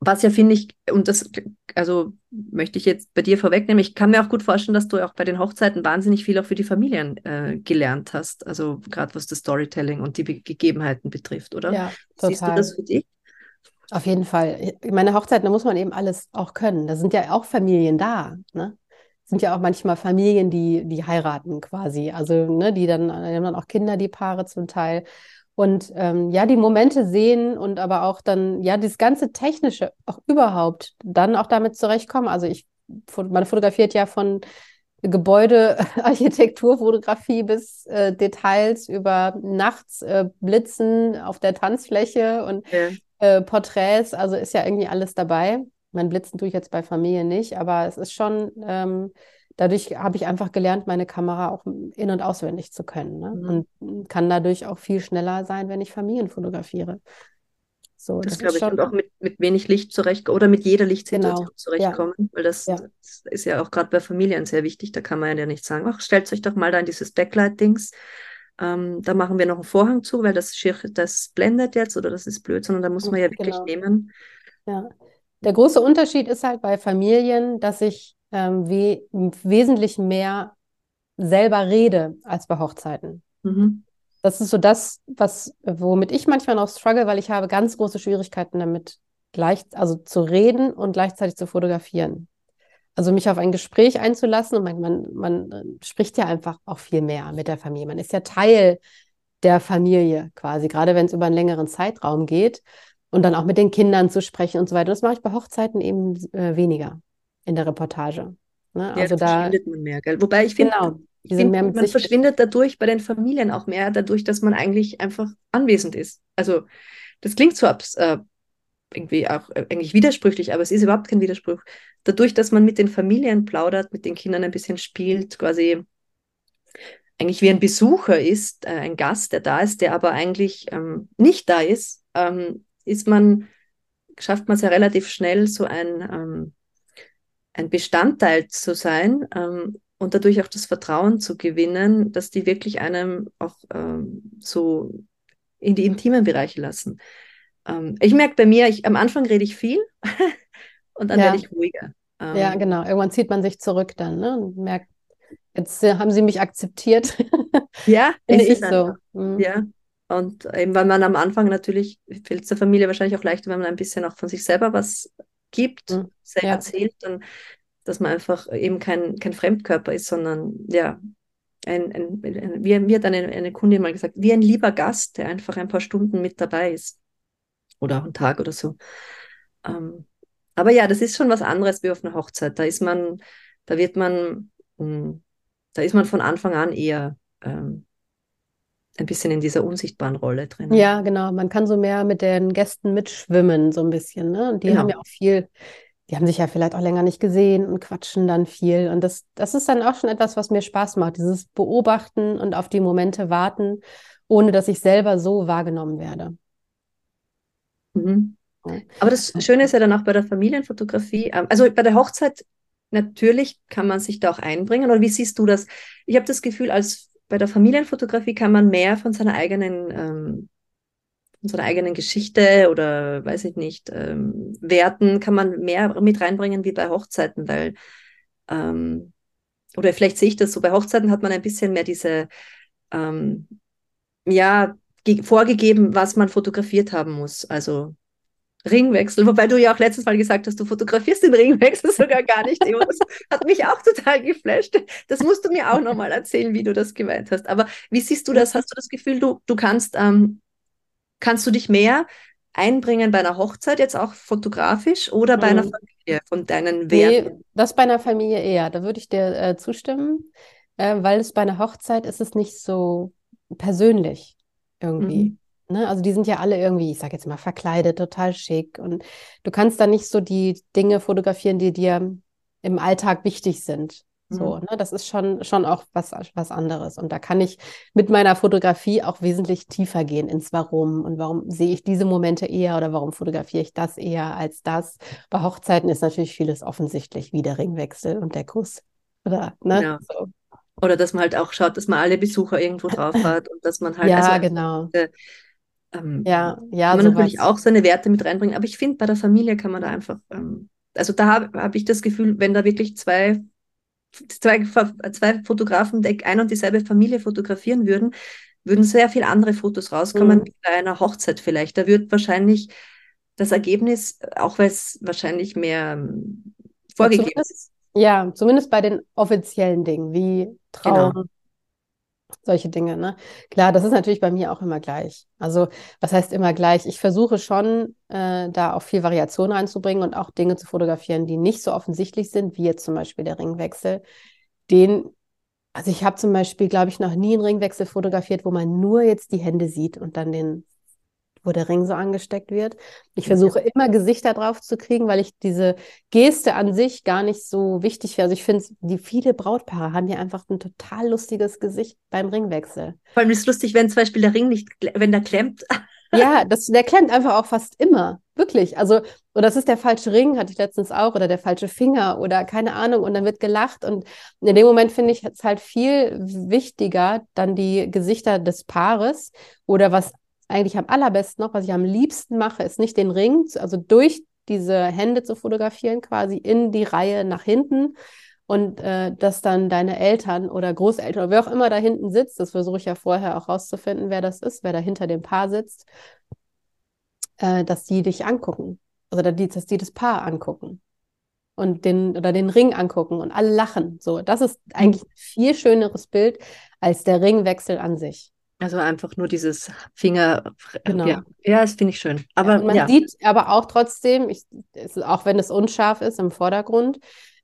was ja, finde ich, und das, also möchte ich jetzt bei dir vorwegnehmen, ich kann mir auch gut vorstellen, dass du auch bei den Hochzeiten wahnsinnig viel auch für die Familien äh, gelernt hast. Also gerade was das Storytelling und die Be Gegebenheiten betrifft, oder? Ja, total. Siehst du das für dich? Auf jeden Fall. Meine Hochzeiten, da muss man eben alles auch können. Da sind ja auch Familien da. Ne? Sind ja auch manchmal Familien, die, die heiraten quasi. Also, ne, die dann, die haben dann auch Kinder, die Paare zum Teil. Und ähm, ja, die Momente sehen und aber auch dann, ja, das ganze Technische auch überhaupt dann auch damit zurechtkommen. Also ich, man fotografiert ja von Gebäudearchitekturfotografie bis äh, Details über nachts äh, Blitzen auf der Tanzfläche und ja. äh, Porträts. Also ist ja irgendwie alles dabei. Mein Blitzen tue ich jetzt bei Familie nicht, aber es ist schon, ähm, dadurch habe ich einfach gelernt, meine Kamera auch in- und auswendig zu können. Ne? Mhm. Und kann dadurch auch viel schneller sein, wenn ich Familien fotografiere. So, das, das glaube ich, schon... und auch mit, mit wenig Licht zurechtkommen oder mit jeder Lichtsituation genau. zurechtkommen, ja. weil das, ja. das, ist ja auch gerade bei Familien sehr wichtig. Da kann man ja nicht sagen, ach, stellt euch doch mal da in dieses Backlight-Dings. Ähm, da machen wir noch einen Vorhang zu, weil das das blendet jetzt oder das ist blöd, sondern da muss man ja wirklich genau. nehmen. Ja. Der große Unterschied ist halt bei Familien, dass ich ähm, we wesentlich mehr selber rede als bei Hochzeiten. Mhm. Das ist so das, was, womit ich manchmal noch struggle, weil ich habe ganz große Schwierigkeiten damit, gleich, also zu reden und gleichzeitig zu fotografieren. Also mich auf ein Gespräch einzulassen und man, man, man spricht ja einfach auch viel mehr mit der Familie. Man ist ja Teil der Familie quasi, gerade wenn es über einen längeren Zeitraum geht und dann auch mit den Kindern zu sprechen und so weiter. Das mache ich bei Hochzeiten eben äh, weniger in der Reportage. Ne? Ja, also da verschwindet man mehr, gell? Wobei ich finde, genau. Ich find, man verschwindet dadurch bei den Familien auch mehr, dadurch, dass man eigentlich einfach anwesend ist. Also das klingt zwar äh, irgendwie auch äh, eigentlich widersprüchlich, aber es ist überhaupt kein Widerspruch. Dadurch, dass man mit den Familien plaudert, mit den Kindern ein bisschen spielt, quasi eigentlich wie ein Besucher ist, äh, ein Gast, der da ist, der aber eigentlich ähm, nicht da ist, ähm, ist man, schafft man es ja relativ schnell, so ein, ähm, ein Bestandteil zu sein ähm, und dadurch auch das Vertrauen zu gewinnen, dass die wirklich einem auch ähm, so in die intimen Bereiche lassen. Ähm, ich merke bei mir, ich, am Anfang rede ich viel und dann ja. werde ich ruhiger. ja, ähm, genau. Irgendwann zieht man sich zurück dann ne? und merkt, jetzt äh, haben sie mich akzeptiert. ja, finde ich so. Mhm. Ja. Und eben, weil man am Anfang natürlich, fällt es der Familie wahrscheinlich auch leichter, wenn man ein bisschen auch von sich selber was gibt, mhm. selber ja. erzählt, dann dass man einfach eben kein, kein Fremdkörper ist, sondern ja, ein, ein, ein, wie mir hat eine, eine Kundin mal gesagt, wie ein lieber Gast, der einfach ein paar Stunden mit dabei ist. Oder auch einen Tag oder so. Ähm, aber ja, das ist schon was anderes wie auf einer Hochzeit. Da ist man, da wird man, hm, da ist man von Anfang an eher ähm, ein bisschen in dieser unsichtbaren Rolle drin. Ja, genau. Man kann so mehr mit den Gästen mitschwimmen, so ein bisschen. Ne? Und die genau. haben ja auch viel die haben sich ja vielleicht auch länger nicht gesehen und quatschen dann viel. Und das, das ist dann auch schon etwas, was mir Spaß macht, dieses Beobachten und auf die Momente warten, ohne dass ich selber so wahrgenommen werde. Mhm. Aber das Schöne ist ja dann auch bei der Familienfotografie, ähm, also bei der Hochzeit natürlich kann man sich da auch einbringen. Oder wie siehst du das? Ich habe das Gefühl, als bei der Familienfotografie kann man mehr von seiner eigenen ähm, unserer eigenen Geschichte oder weiß ich nicht, ähm, Werten kann man mehr mit reinbringen wie bei Hochzeiten, weil ähm, oder vielleicht sehe ich das so, bei Hochzeiten hat man ein bisschen mehr diese, ähm, ja, vorgegeben, was man fotografiert haben muss. Also Ringwechsel, wobei du ja auch letztes Mal gesagt hast, du fotografierst den Ringwechsel sogar gar nicht. Das hat mich auch total geflasht. Das musst du mir auch nochmal erzählen, wie du das gemeint hast. Aber wie siehst du das? Hast du das Gefühl, du, du kannst ähm, Kannst du dich mehr einbringen bei einer Hochzeit, jetzt auch fotografisch oder bei mhm. einer Familie von deinen Werten? Nee, das bei einer Familie eher. Da würde ich dir äh, zustimmen, äh, weil es bei einer Hochzeit ist es nicht so persönlich irgendwie. Mhm. Ne? Also die sind ja alle irgendwie, ich sage jetzt mal, verkleidet, total schick. Und du kannst da nicht so die Dinge fotografieren, die dir im Alltag wichtig sind. So, mhm. ne, das ist schon, schon auch was, was anderes. Und da kann ich mit meiner Fotografie auch wesentlich tiefer gehen ins Warum und warum sehe ich diese Momente eher oder warum fotografiere ich das eher als das. Bei Hochzeiten ist natürlich vieles offensichtlich, wie der Ringwechsel und der Kuss. Oder, ne? Ja. So. Oder dass man halt auch schaut, dass man alle Besucher irgendwo drauf hat und dass man halt. Ja, also, genau. Äh, ähm, ja, ja. Kann man natürlich auch seine Werte mit reinbringen. Aber ich finde, bei der Familie kann man da einfach, ähm, also da habe hab ich das Gefühl, wenn da wirklich zwei zwei, zwei Fotografen ein und dieselbe Familie fotografieren würden, würden sehr viele andere Fotos rauskommen, mhm. bei einer Hochzeit vielleicht. Da wird wahrscheinlich das Ergebnis, auch weil es wahrscheinlich mehr ähm, vorgegeben ist, Ja, zumindest bei den offiziellen Dingen wie Traum, Genau. Solche Dinge, ne? Klar, das ist natürlich bei mir auch immer gleich. Also, was heißt immer gleich? Ich versuche schon, äh, da auch viel Variation reinzubringen und auch Dinge zu fotografieren, die nicht so offensichtlich sind, wie jetzt zum Beispiel der Ringwechsel. Den, also ich habe zum Beispiel, glaube ich, noch nie einen Ringwechsel fotografiert, wo man nur jetzt die Hände sieht und dann den, wo der Ring so angesteckt wird. Ich versuche immer Gesichter drauf zu kriegen, weil ich diese Geste an sich gar nicht so wichtig finde. Also ich finde, die viele Brautpaare haben ja einfach ein total lustiges Gesicht beim Ringwechsel. Vor allem ist es lustig, wenn zum Beispiel der Ring nicht, wenn der klemmt. Ja, das, der klemmt einfach auch fast immer. Wirklich. Also, oder das ist der falsche Ring, hatte ich letztens auch, oder der falsche Finger oder keine Ahnung, und dann wird gelacht. Und in dem Moment finde ich es halt viel wichtiger, dann die Gesichter des Paares oder was eigentlich am allerbesten noch, was ich am liebsten mache, ist nicht den Ring, also durch diese Hände zu fotografieren, quasi in die Reihe nach hinten. Und äh, dass dann deine Eltern oder Großeltern oder wer auch immer da hinten sitzt, das versuche ich ja vorher auch rauszufinden, wer das ist, wer da hinter dem Paar sitzt, äh, dass die dich angucken. Also dass die, das Paar angucken und den oder den Ring angucken und alle lachen. So, das ist eigentlich ein viel schöneres Bild als der Ringwechsel an sich. Also einfach nur dieses Finger. Genau. Ja, ja das finde ich schön. Aber Und man ja. sieht aber auch trotzdem, ich, auch wenn es unscharf ist im Vordergrund,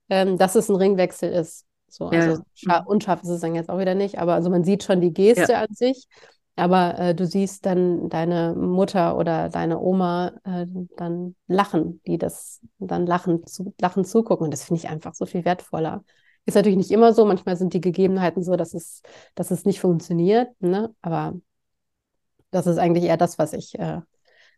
ähm, dass es ein Ringwechsel ist. So, Ja. also scha- unscharf ist es dann jetzt auch wieder nicht, aber also man sieht schon die Geste an sich, aber äh, du siehst dann deine Mutter oder deine Oma äh, dann lachen, die das dann lachen, zu, lachen zugucken. Und das finde ich einfach so viel wertvoller. Ist natürlich nicht immer so, manchmal sind die Gegebenheiten so, dass es, dass es nicht funktioniert, ne? Aber das ist eigentlich eher das, was ich, äh,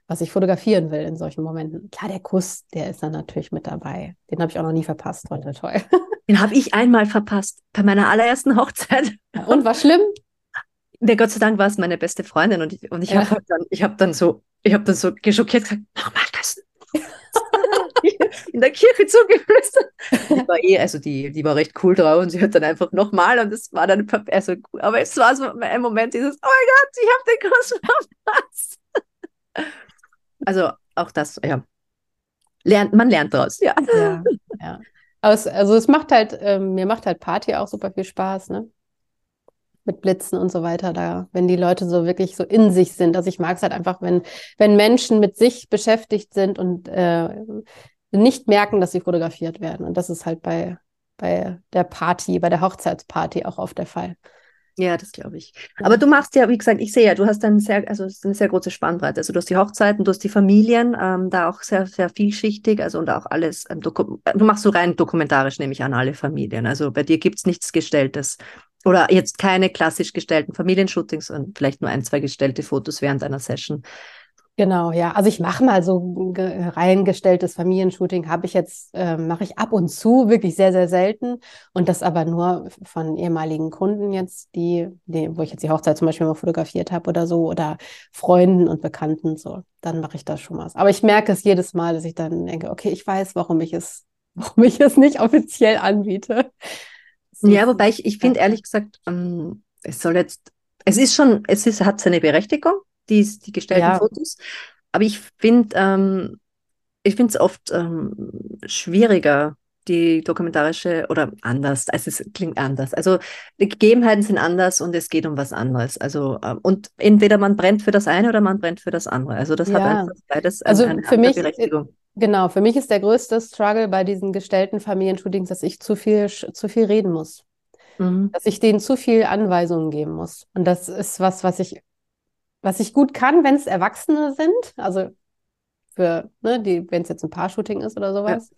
was ich fotografieren will in solchen Momenten. Klar, der Kuss, der ist dann natürlich mit dabei. Den habe ich auch noch nie verpasst. Toll, toll. Den habe ich einmal verpasst bei meiner allerersten Hochzeit. Und war schlimm? Der Gott sei Dank war es meine beste Freundin und ich, und ich Ja. habe dann, ich habe dann so, ich habe dann so geschockiert gesagt, nochmal das. In der Kirche zugeflüstert. Die war eh, also die, die war recht cool drauf und sie hat dann einfach nochmal und es war dann, also, aber es war so ein Moment dieses, oh mein Gott, ich habe den Kuss verpasst. Also auch das, ja. Lernt, man lernt draus, ja. Ja, ja. Es, also es macht halt, ähm, mir macht halt Party auch super viel Spaß, ne? Mit Blitzen und so weiter, da, wenn die Leute so wirklich so in sich sind. Also ich mag es halt einfach, wenn, wenn Menschen mit sich beschäftigt sind und äh, nicht merken, dass sie fotografiert werden. Und das ist halt bei, bei der Party, bei der Hochzeitsparty auch oft der Fall. Ja, das glaube ich. Aber du machst ja, wie gesagt, ich sehe ja, du hast dann sehr, also eine sehr große Spannbreite. Also du hast die Hochzeiten, du hast die Familien, ähm, da auch sehr, sehr vielschichtig, also und auch alles, ähm, doku- du machst so rein dokumentarisch, nehme ich an, alle Familien. Also bei dir gibt es nichts Gestelltes. Oder jetzt keine klassisch gestellten Familienshootings und vielleicht nur ein, zwei gestellte Fotos während einer Session. Genau, ja. Also ich mache mal so ein ge- reingestelltes Familienshooting, habe ich jetzt, äh, mache ich ab und zu, wirklich sehr, sehr selten. Und das aber nur von ehemaligen Kunden jetzt, die, die, wo ich jetzt die Hochzeit zum Beispiel mal fotografiert habe oder so, oder Freunden und Bekannten, so. Dann mache ich da schon was. Aber ich merke es jedes Mal, dass ich dann denke, okay, ich weiß, warum ich es, warum ich es nicht offiziell anbiete. So. Ja, wobei ich, ich finde ehrlich gesagt, ähm, es soll jetzt, es ist schon, es ist, hat seine Berechtigung, die, die gestellten Ja. Fotos. Aber ich finde, ähm, ich finde es oft ähm, schwieriger, die dokumentarische oder anders. Also es klingt anders. Also die Gegebenheiten sind anders und es geht um was anderes. Also ähm, und entweder man brennt für das eine oder man brennt für das andere. Also das hat Ja. einfach beides Also eine für mich, Berechtigung. Genau, für mich ist der größte Struggle bei diesen gestellten Familienshootings, dass ich zu viel, zu viel reden muss. Mhm. dass ich denen zu viel Anweisungen geben muss. Und das ist was, was ich, was ich gut kann, wenn es Erwachsene sind, also für, ne, die, wenn es jetzt ein Paar-Shooting ist oder sowas,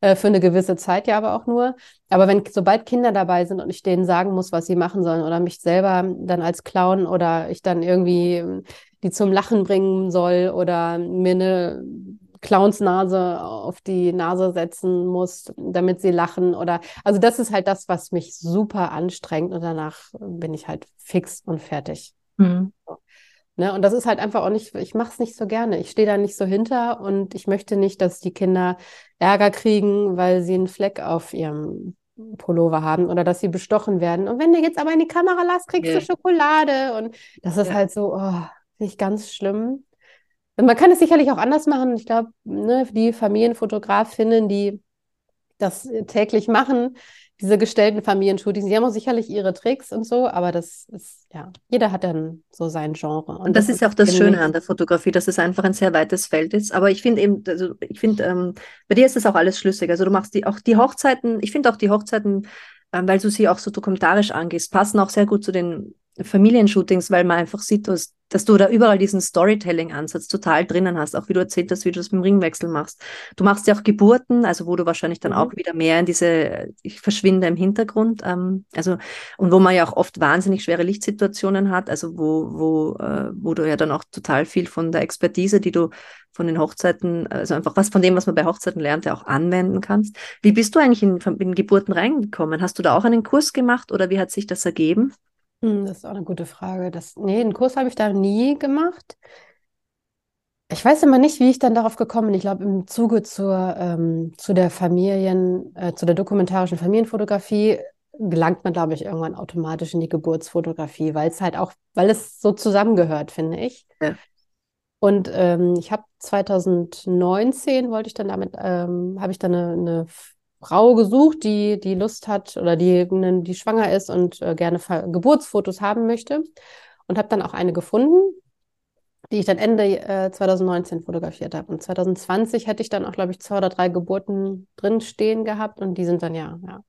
äh, für eine gewisse Zeit ja aber auch nur. Aber wenn, sobald Kinder dabei sind und ich denen sagen muss, was sie machen sollen oder mich selber dann als Clown oder ich dann irgendwie die zum Lachen bringen soll oder mir eine Clownsnase auf die Nase setzen muss, damit sie lachen oder also das ist halt das, was mich super anstrengt und danach bin ich halt fix und fertig. Mhm. Ne? Und das ist halt einfach auch nicht, ich mache es nicht so gerne. Ich stehe da nicht so hinter und ich möchte nicht, dass die Kinder Ärger kriegen, weil sie einen Fleck auf ihrem Pullover haben oder dass sie bestochen werden. Und wenn du jetzt aber in die Kamera lässt, kriegst Ja. du Schokolade. Und das ist Ja. halt so, oh, finde ich ganz schlimm. Und man kann es sicherlich auch anders machen. Ich glaube, ne, die Familienfotografinnen, die das täglich machen, diese gestellten Familienshootings. Die haben auch sicherlich ihre Tricks und so, aber das ist, ja, jeder hat dann so sein Genre. Und, das, das, ist auch das Schöne an der Fotografie, dass es einfach ein sehr weites Feld ist. Aber ich finde eben, also ich finde, ähm, bei dir ist das auch alles schlüssig. Also du machst die, auch die Hochzeiten, ich finde auch die Hochzeiten, ähm, weil du sie auch so dokumentarisch angehst, passen auch sehr gut zu den Familienshootings, weil man einfach sieht, dass, dass du da überall diesen Storytelling-Ansatz total drinnen hast, auch wie du erzählt hast, wie du das mit dem Ringwechsel machst. Du machst ja auch Geburten, also wo du wahrscheinlich dann mhm. auch wieder mehr in diese, ich verschwinde im Hintergrund, ähm, also und wo man ja auch oft wahnsinnig schwere Lichtsituationen hat, also wo, wo, äh, wo du ja dann auch total viel von der Expertise, die du von den Hochzeiten, also einfach was von dem, was man bei Hochzeiten lernt, ja auch anwenden kannst. Wie bist du eigentlich in, in Geburten reingekommen? Hast du da auch einen Kurs gemacht oder wie hat sich das ergeben? Hm, das ist auch eine gute Frage. Das, nee, einen Kurs habe ich da nie gemacht. Ich weiß immer nicht, wie ich dann darauf gekommen bin. Ich glaube, im Zuge zur, ähm, zu der Familien, äh, zu der dokumentarischen Familienfotografie gelangt man, glaube ich, irgendwann automatisch in die Geburtsfotografie, weil es halt auch, weil es so zusammengehört, finde ich. Ja. Und ähm, ich habe 2019 wollte ich dann damit, ähm, habe ich dann eine, eine Frau gesucht, die, die Lust hat oder die, die schwanger ist und äh, gerne Geburtsfotos haben möchte. Und habe dann auch eine gefunden, die ich dann Ende äh, 2019 fotografiert habe. Und 2020 hätte ich dann auch, glaube ich, zwei oder drei Geburten drin stehen gehabt und die sind dann ja, ja.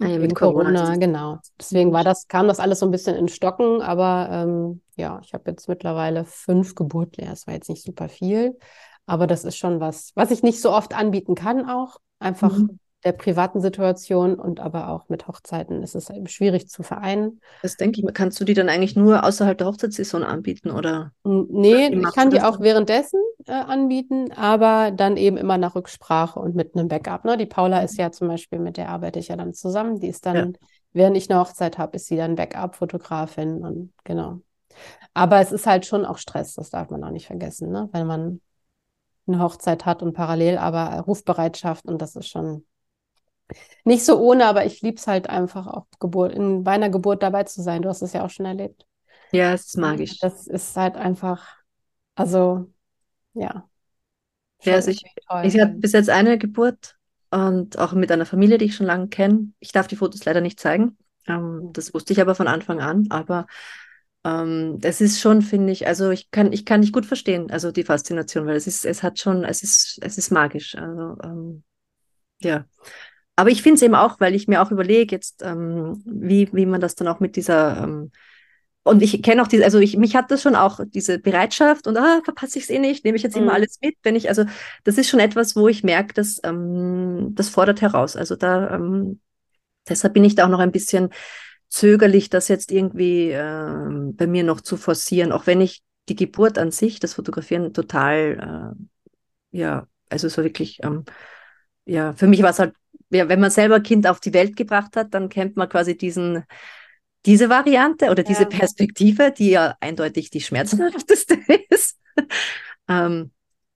Ah ja mit Corona, Corona genau. Deswegen war das, kam das alles so ein bisschen in Stocken, aber ähm, ja, ich habe jetzt mittlerweile fünf Geburten. Ja, das war jetzt nicht super viel, aber das ist schon was, was ich nicht so oft anbieten kann auch. Einfach mhm. der privaten Situation und aber auch mit Hochzeiten ist es eben schwierig zu vereinen. Das denke ich. Kannst du die dann eigentlich nur außerhalb der Hochzeitssaison anbieten oder? Nee, ich kann die auch dann? währenddessen äh, anbieten, aber dann eben immer nach Rücksprache und mit einem Backup. Ne? Die Paula ist ja zum Beispiel, mit der arbeite ich ja dann zusammen. Die ist dann, ja. während ich eine Hochzeit habe, ist sie dann Backup-Fotografin und genau. Aber es ist halt schon auch Stress, das darf man auch nicht vergessen, ne? Wenn man eine Hochzeit hat und parallel aber Rufbereitschaft und das ist schon nicht so ohne, aber ich liebe es halt einfach auch Geburt, in, bei einer Geburt dabei zu sein. Du hast es ja auch schon erlebt. Ja, es ist magisch. Das ist halt einfach, also ja. Ja, also ich, ich hatte bis jetzt eine Geburt und auch mit einer Familie, die ich schon lange kenne. Ich darf die Fotos leider nicht zeigen. Ähm, das wusste ich aber von Anfang an. Aber ähm, das ist schon, finde ich, also ich kann, ich kann nicht gut verstehen, also die Faszination, weil es ist, es hat schon, es ist, es ist magisch. Also ähm, ja. Aber ich finde es eben auch, weil ich mir auch überlege jetzt, ähm, wie, wie man das dann auch mit dieser ähm, und ich kenne auch diese, also ich, mich hat das schon auch, diese Bereitschaft und ah, verpasse ich es eh nicht, nehme ich jetzt mhm. immer alles mit, wenn ich, also das ist schon etwas, wo ich merke, dass ähm, das fordert heraus. Also da, ähm, deshalb bin ich da auch noch ein bisschen zögerlich, das jetzt irgendwie äh, bei mir noch zu forcieren, auch wenn ich die Geburt an sich, das Fotografieren total, äh, ja, also so wirklich, ähm, ja, für mich war es halt, ja, wenn man selber Kind auf die Welt gebracht hat, dann kennt man quasi diesen, diese Variante oder diese ja. Perspektive, die ja eindeutig die schmerzhafteste ist. ähm,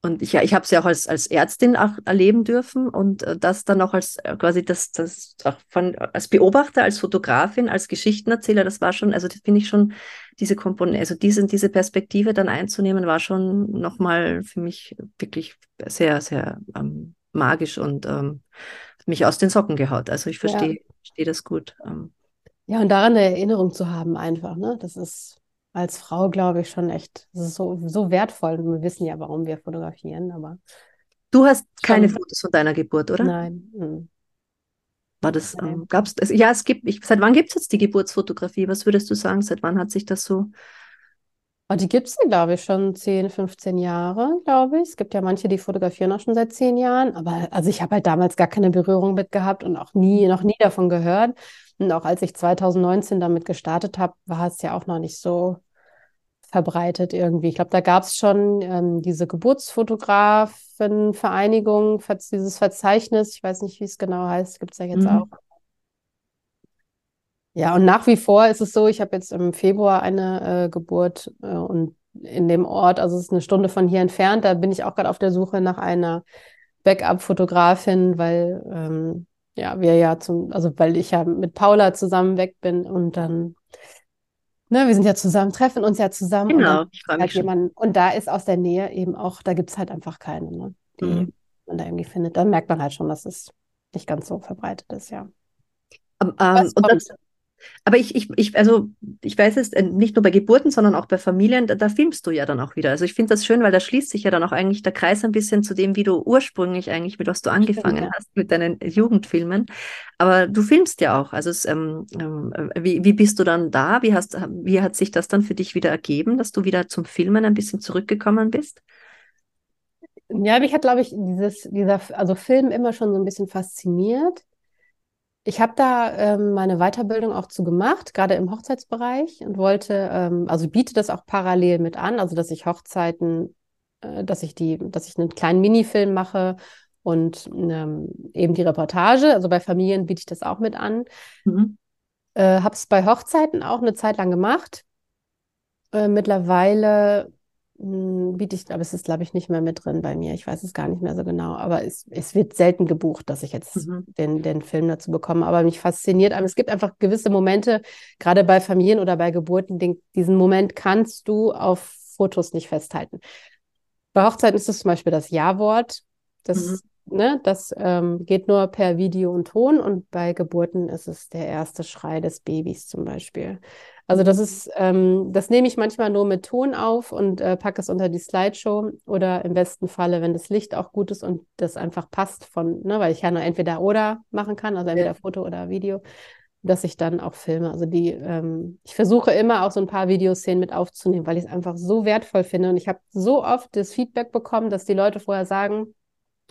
und ich, ja, ich habe es ja auch als, als Ärztin auch erleben dürfen und äh, das dann auch als äh, quasi das, das auch von, als Beobachter, als Fotografin, als Geschichtenerzähler, das war schon, also das finde ich schon, diese Komponente, also diese, diese Perspektive dann einzunehmen, war schon nochmal für mich wirklich sehr, sehr ähm, magisch und ähm, mich aus den Socken gehaut. Also ich verstehe ja. verstehe das gut. Ähm. Ja, und daran eine Erinnerung zu haben einfach, ne? Das ist als Frau, glaube ich, schon echt so, so wertvoll. Wir wissen ja, warum wir fotografieren, aber. Du hast keine Fotos von deiner Geburt, oder? Nein. Mhm. War das, ähm, gab es, also, ja, es gibt, ich, seit wann gibt es jetzt die Geburtsfotografie? Was würdest du sagen? Seit wann hat sich das so? Oh, die gibt es, glaube ich, schon 10, 15 Jahre, glaube ich. Es gibt ja manche, die fotografieren auch schon seit 10 Jahren. Aber also ich habe halt damals gar keine Berührung mit gehabt und auch nie, noch nie davon gehört. Und auch als ich 2019 damit gestartet habe, war es ja auch noch nicht so verbreitet irgendwie. Ich glaube, da gab es schon ähm, diese Geburtsfotografenvereinigung, dieses Verzeichnis, ich weiß nicht, wie es genau heißt, gibt es ja jetzt mhm. auch. Ja, und nach wie vor ist es so, ich habe jetzt im Februar eine äh, Geburt äh, und in dem Ort, also es ist eine Stunde von hier entfernt, da bin ich auch gerade auf der Suche nach einer Backup-Fotografin, weil ähm, ja, wir ja zum, also weil ich ja mit Paula zusammen weg bin und dann Ne, wir sind ja zusammen, treffen uns ja zusammen. Genau, ich freue mich jemand, Und da ist aus der Nähe eben auch, da gibt es halt einfach keine, ne, die mhm. man da irgendwie findet. Dann merkt man halt schon, dass es nicht ganz so verbreitet ist, ja. Um, ähm, und das, aber ich, ich, ich, also ich weiß es äh, nicht nur bei Geburten, sondern auch bei Familien, da, da filmst du ja dann auch wieder. Also ich finde das schön, weil da schließt sich ja dann auch eigentlich der Kreis ein bisschen zu dem, wie du ursprünglich eigentlich, mit was du angefangen ja. hast, mit deinen Jugendfilmen. Aber du filmst ja auch. Also es, ähm, ähm, wie, wie bist du dann da? Wie, hast, wie hat sich das dann für dich wieder ergeben, dass du wieder zum Filmen ein bisschen zurückgekommen bist? Ja, mich hat, glaube ich, dieses, dieser, also Film immer schon so ein bisschen fasziniert. Ich habe da ähm, meine Weiterbildung auch zu gemacht, gerade im Hochzeitsbereich und wollte, ähm, also biete das auch parallel mit an, also dass ich Hochzeiten, äh, dass ich die, dass ich einen kleinen Minifilm mache und ähm, eben die Reportage. Also bei Familien biete ich das auch mit an. Mhm. Äh, habe es bei Hochzeiten auch eine Zeit lang gemacht. Äh, mittlerweile biete ich, aber es ist, glaube ich, nicht mehr mit drin bei mir. Ich weiß es gar nicht mehr so genau. Aber es, es wird selten gebucht, dass ich jetzt mhm. den, den Film dazu bekomme. Aber mich fasziniert. Aber es gibt einfach gewisse Momente, gerade bei Familien oder bei Geburten, den, diesen Moment kannst du auf Fotos nicht festhalten. Bei Hochzeiten ist es zum Beispiel das Ja-Wort. Das, mhm. Ne, das ähm, geht nur per Video und Ton. Und bei Geburten ist es der erste Schrei des Babys zum Beispiel. Also das ist, ähm, das nehme ich manchmal nur mit Ton auf und äh, packe es unter die Slideshow oder im besten Falle, wenn das Licht auch gut ist und das einfach passt von, ne, weil ich ja nur entweder oder machen kann, also entweder ja. Foto oder Video, dass ich dann auch filme. Also die, ähm, ich versuche immer auch so ein paar Videoszenen mit aufzunehmen, weil ich es einfach so wertvoll finde und ich habe so oft das Feedback bekommen, dass die Leute vorher sagen,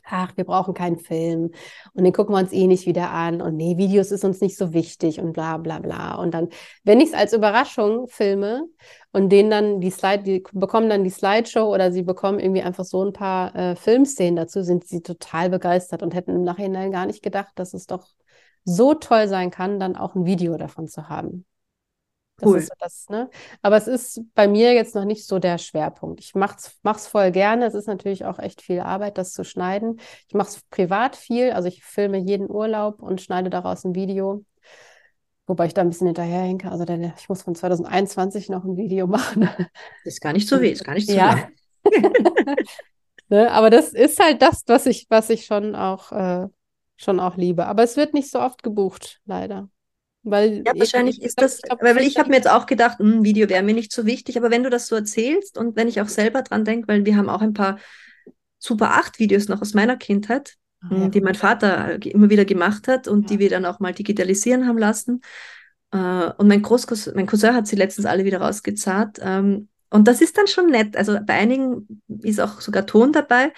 ach, wir brauchen keinen Film und den gucken wir uns eh nicht wieder an und nee, Videos ist uns nicht so wichtig und bla bla bla. Und dann, wenn ich es als Überraschung filme und denen dann die Slide, die bekommen dann die Slideshow oder sie bekommen irgendwie einfach so ein paar äh, Filmszenen dazu, sind sie total begeistert und hätten im Nachhinein gar nicht gedacht, dass es doch so toll sein kann, dann auch ein Video davon zu haben. Das cool. ist so das, ne? Aber es ist bei mir jetzt noch nicht so der Schwerpunkt. Ich mach's, mach's voll gerne. Es ist natürlich auch echt viel Arbeit, das zu schneiden. Ich mache es privat viel, also ich filme jeden Urlaub und schneide daraus ein Video. Wobei ich da ein bisschen hinterherhinke. Also der, ich muss von 2021 noch ein Video machen. Ist gar nicht so weh, ist gar nicht so ja. ne? Aber das ist halt das, was ich, was ich schon auch, äh, schon auch liebe. Aber es wird nicht so oft gebucht, leider. Weil ja, wahrscheinlich ist das, glaub, weil ich habe mir jetzt auch gedacht, ein hm, Video wäre mir nicht so wichtig, aber wenn du das so erzählst und wenn ich auch selber dran denke, weil wir haben auch ein paar Super 8 Videos noch aus meiner Kindheit, ah, ja, die mein Vater immer wieder gemacht hat und ja. die wir dann auch mal digitalisieren haben lassen. Äh, und mein Großcousin, mein Cousin hat sie letztens alle wieder rausgezahlt. Ähm, und das ist dann schon nett. Also bei einigen ist auch sogar Ton dabei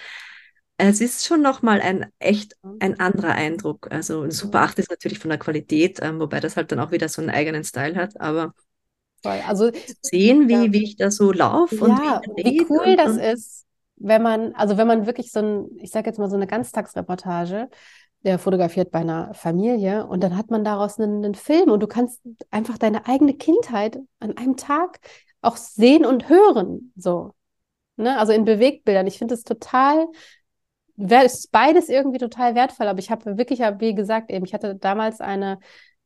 es ist schon nochmal ein echt ein anderer Eindruck. Also ein Super 8 ist natürlich von der Qualität, ähm, wobei das halt dann auch wieder so einen eigenen Style hat, aber also sehen, wie, ja. wie ich da so laufe ja, und wie, wie cool und, das und, ist, wenn man, also wenn man wirklich so ein, ich sage jetzt mal so eine Ganztagsreportage, der fotografiert bei einer Familie und dann hat man daraus einen, einen Film und du kannst einfach deine eigene Kindheit an einem Tag auch sehen und hören, so. Ne? Also in Bewegtbildern. Ich finde es total ist beides irgendwie total wertvoll. Aber ich habe wirklich, wie gesagt, eben, ich hatte damals eine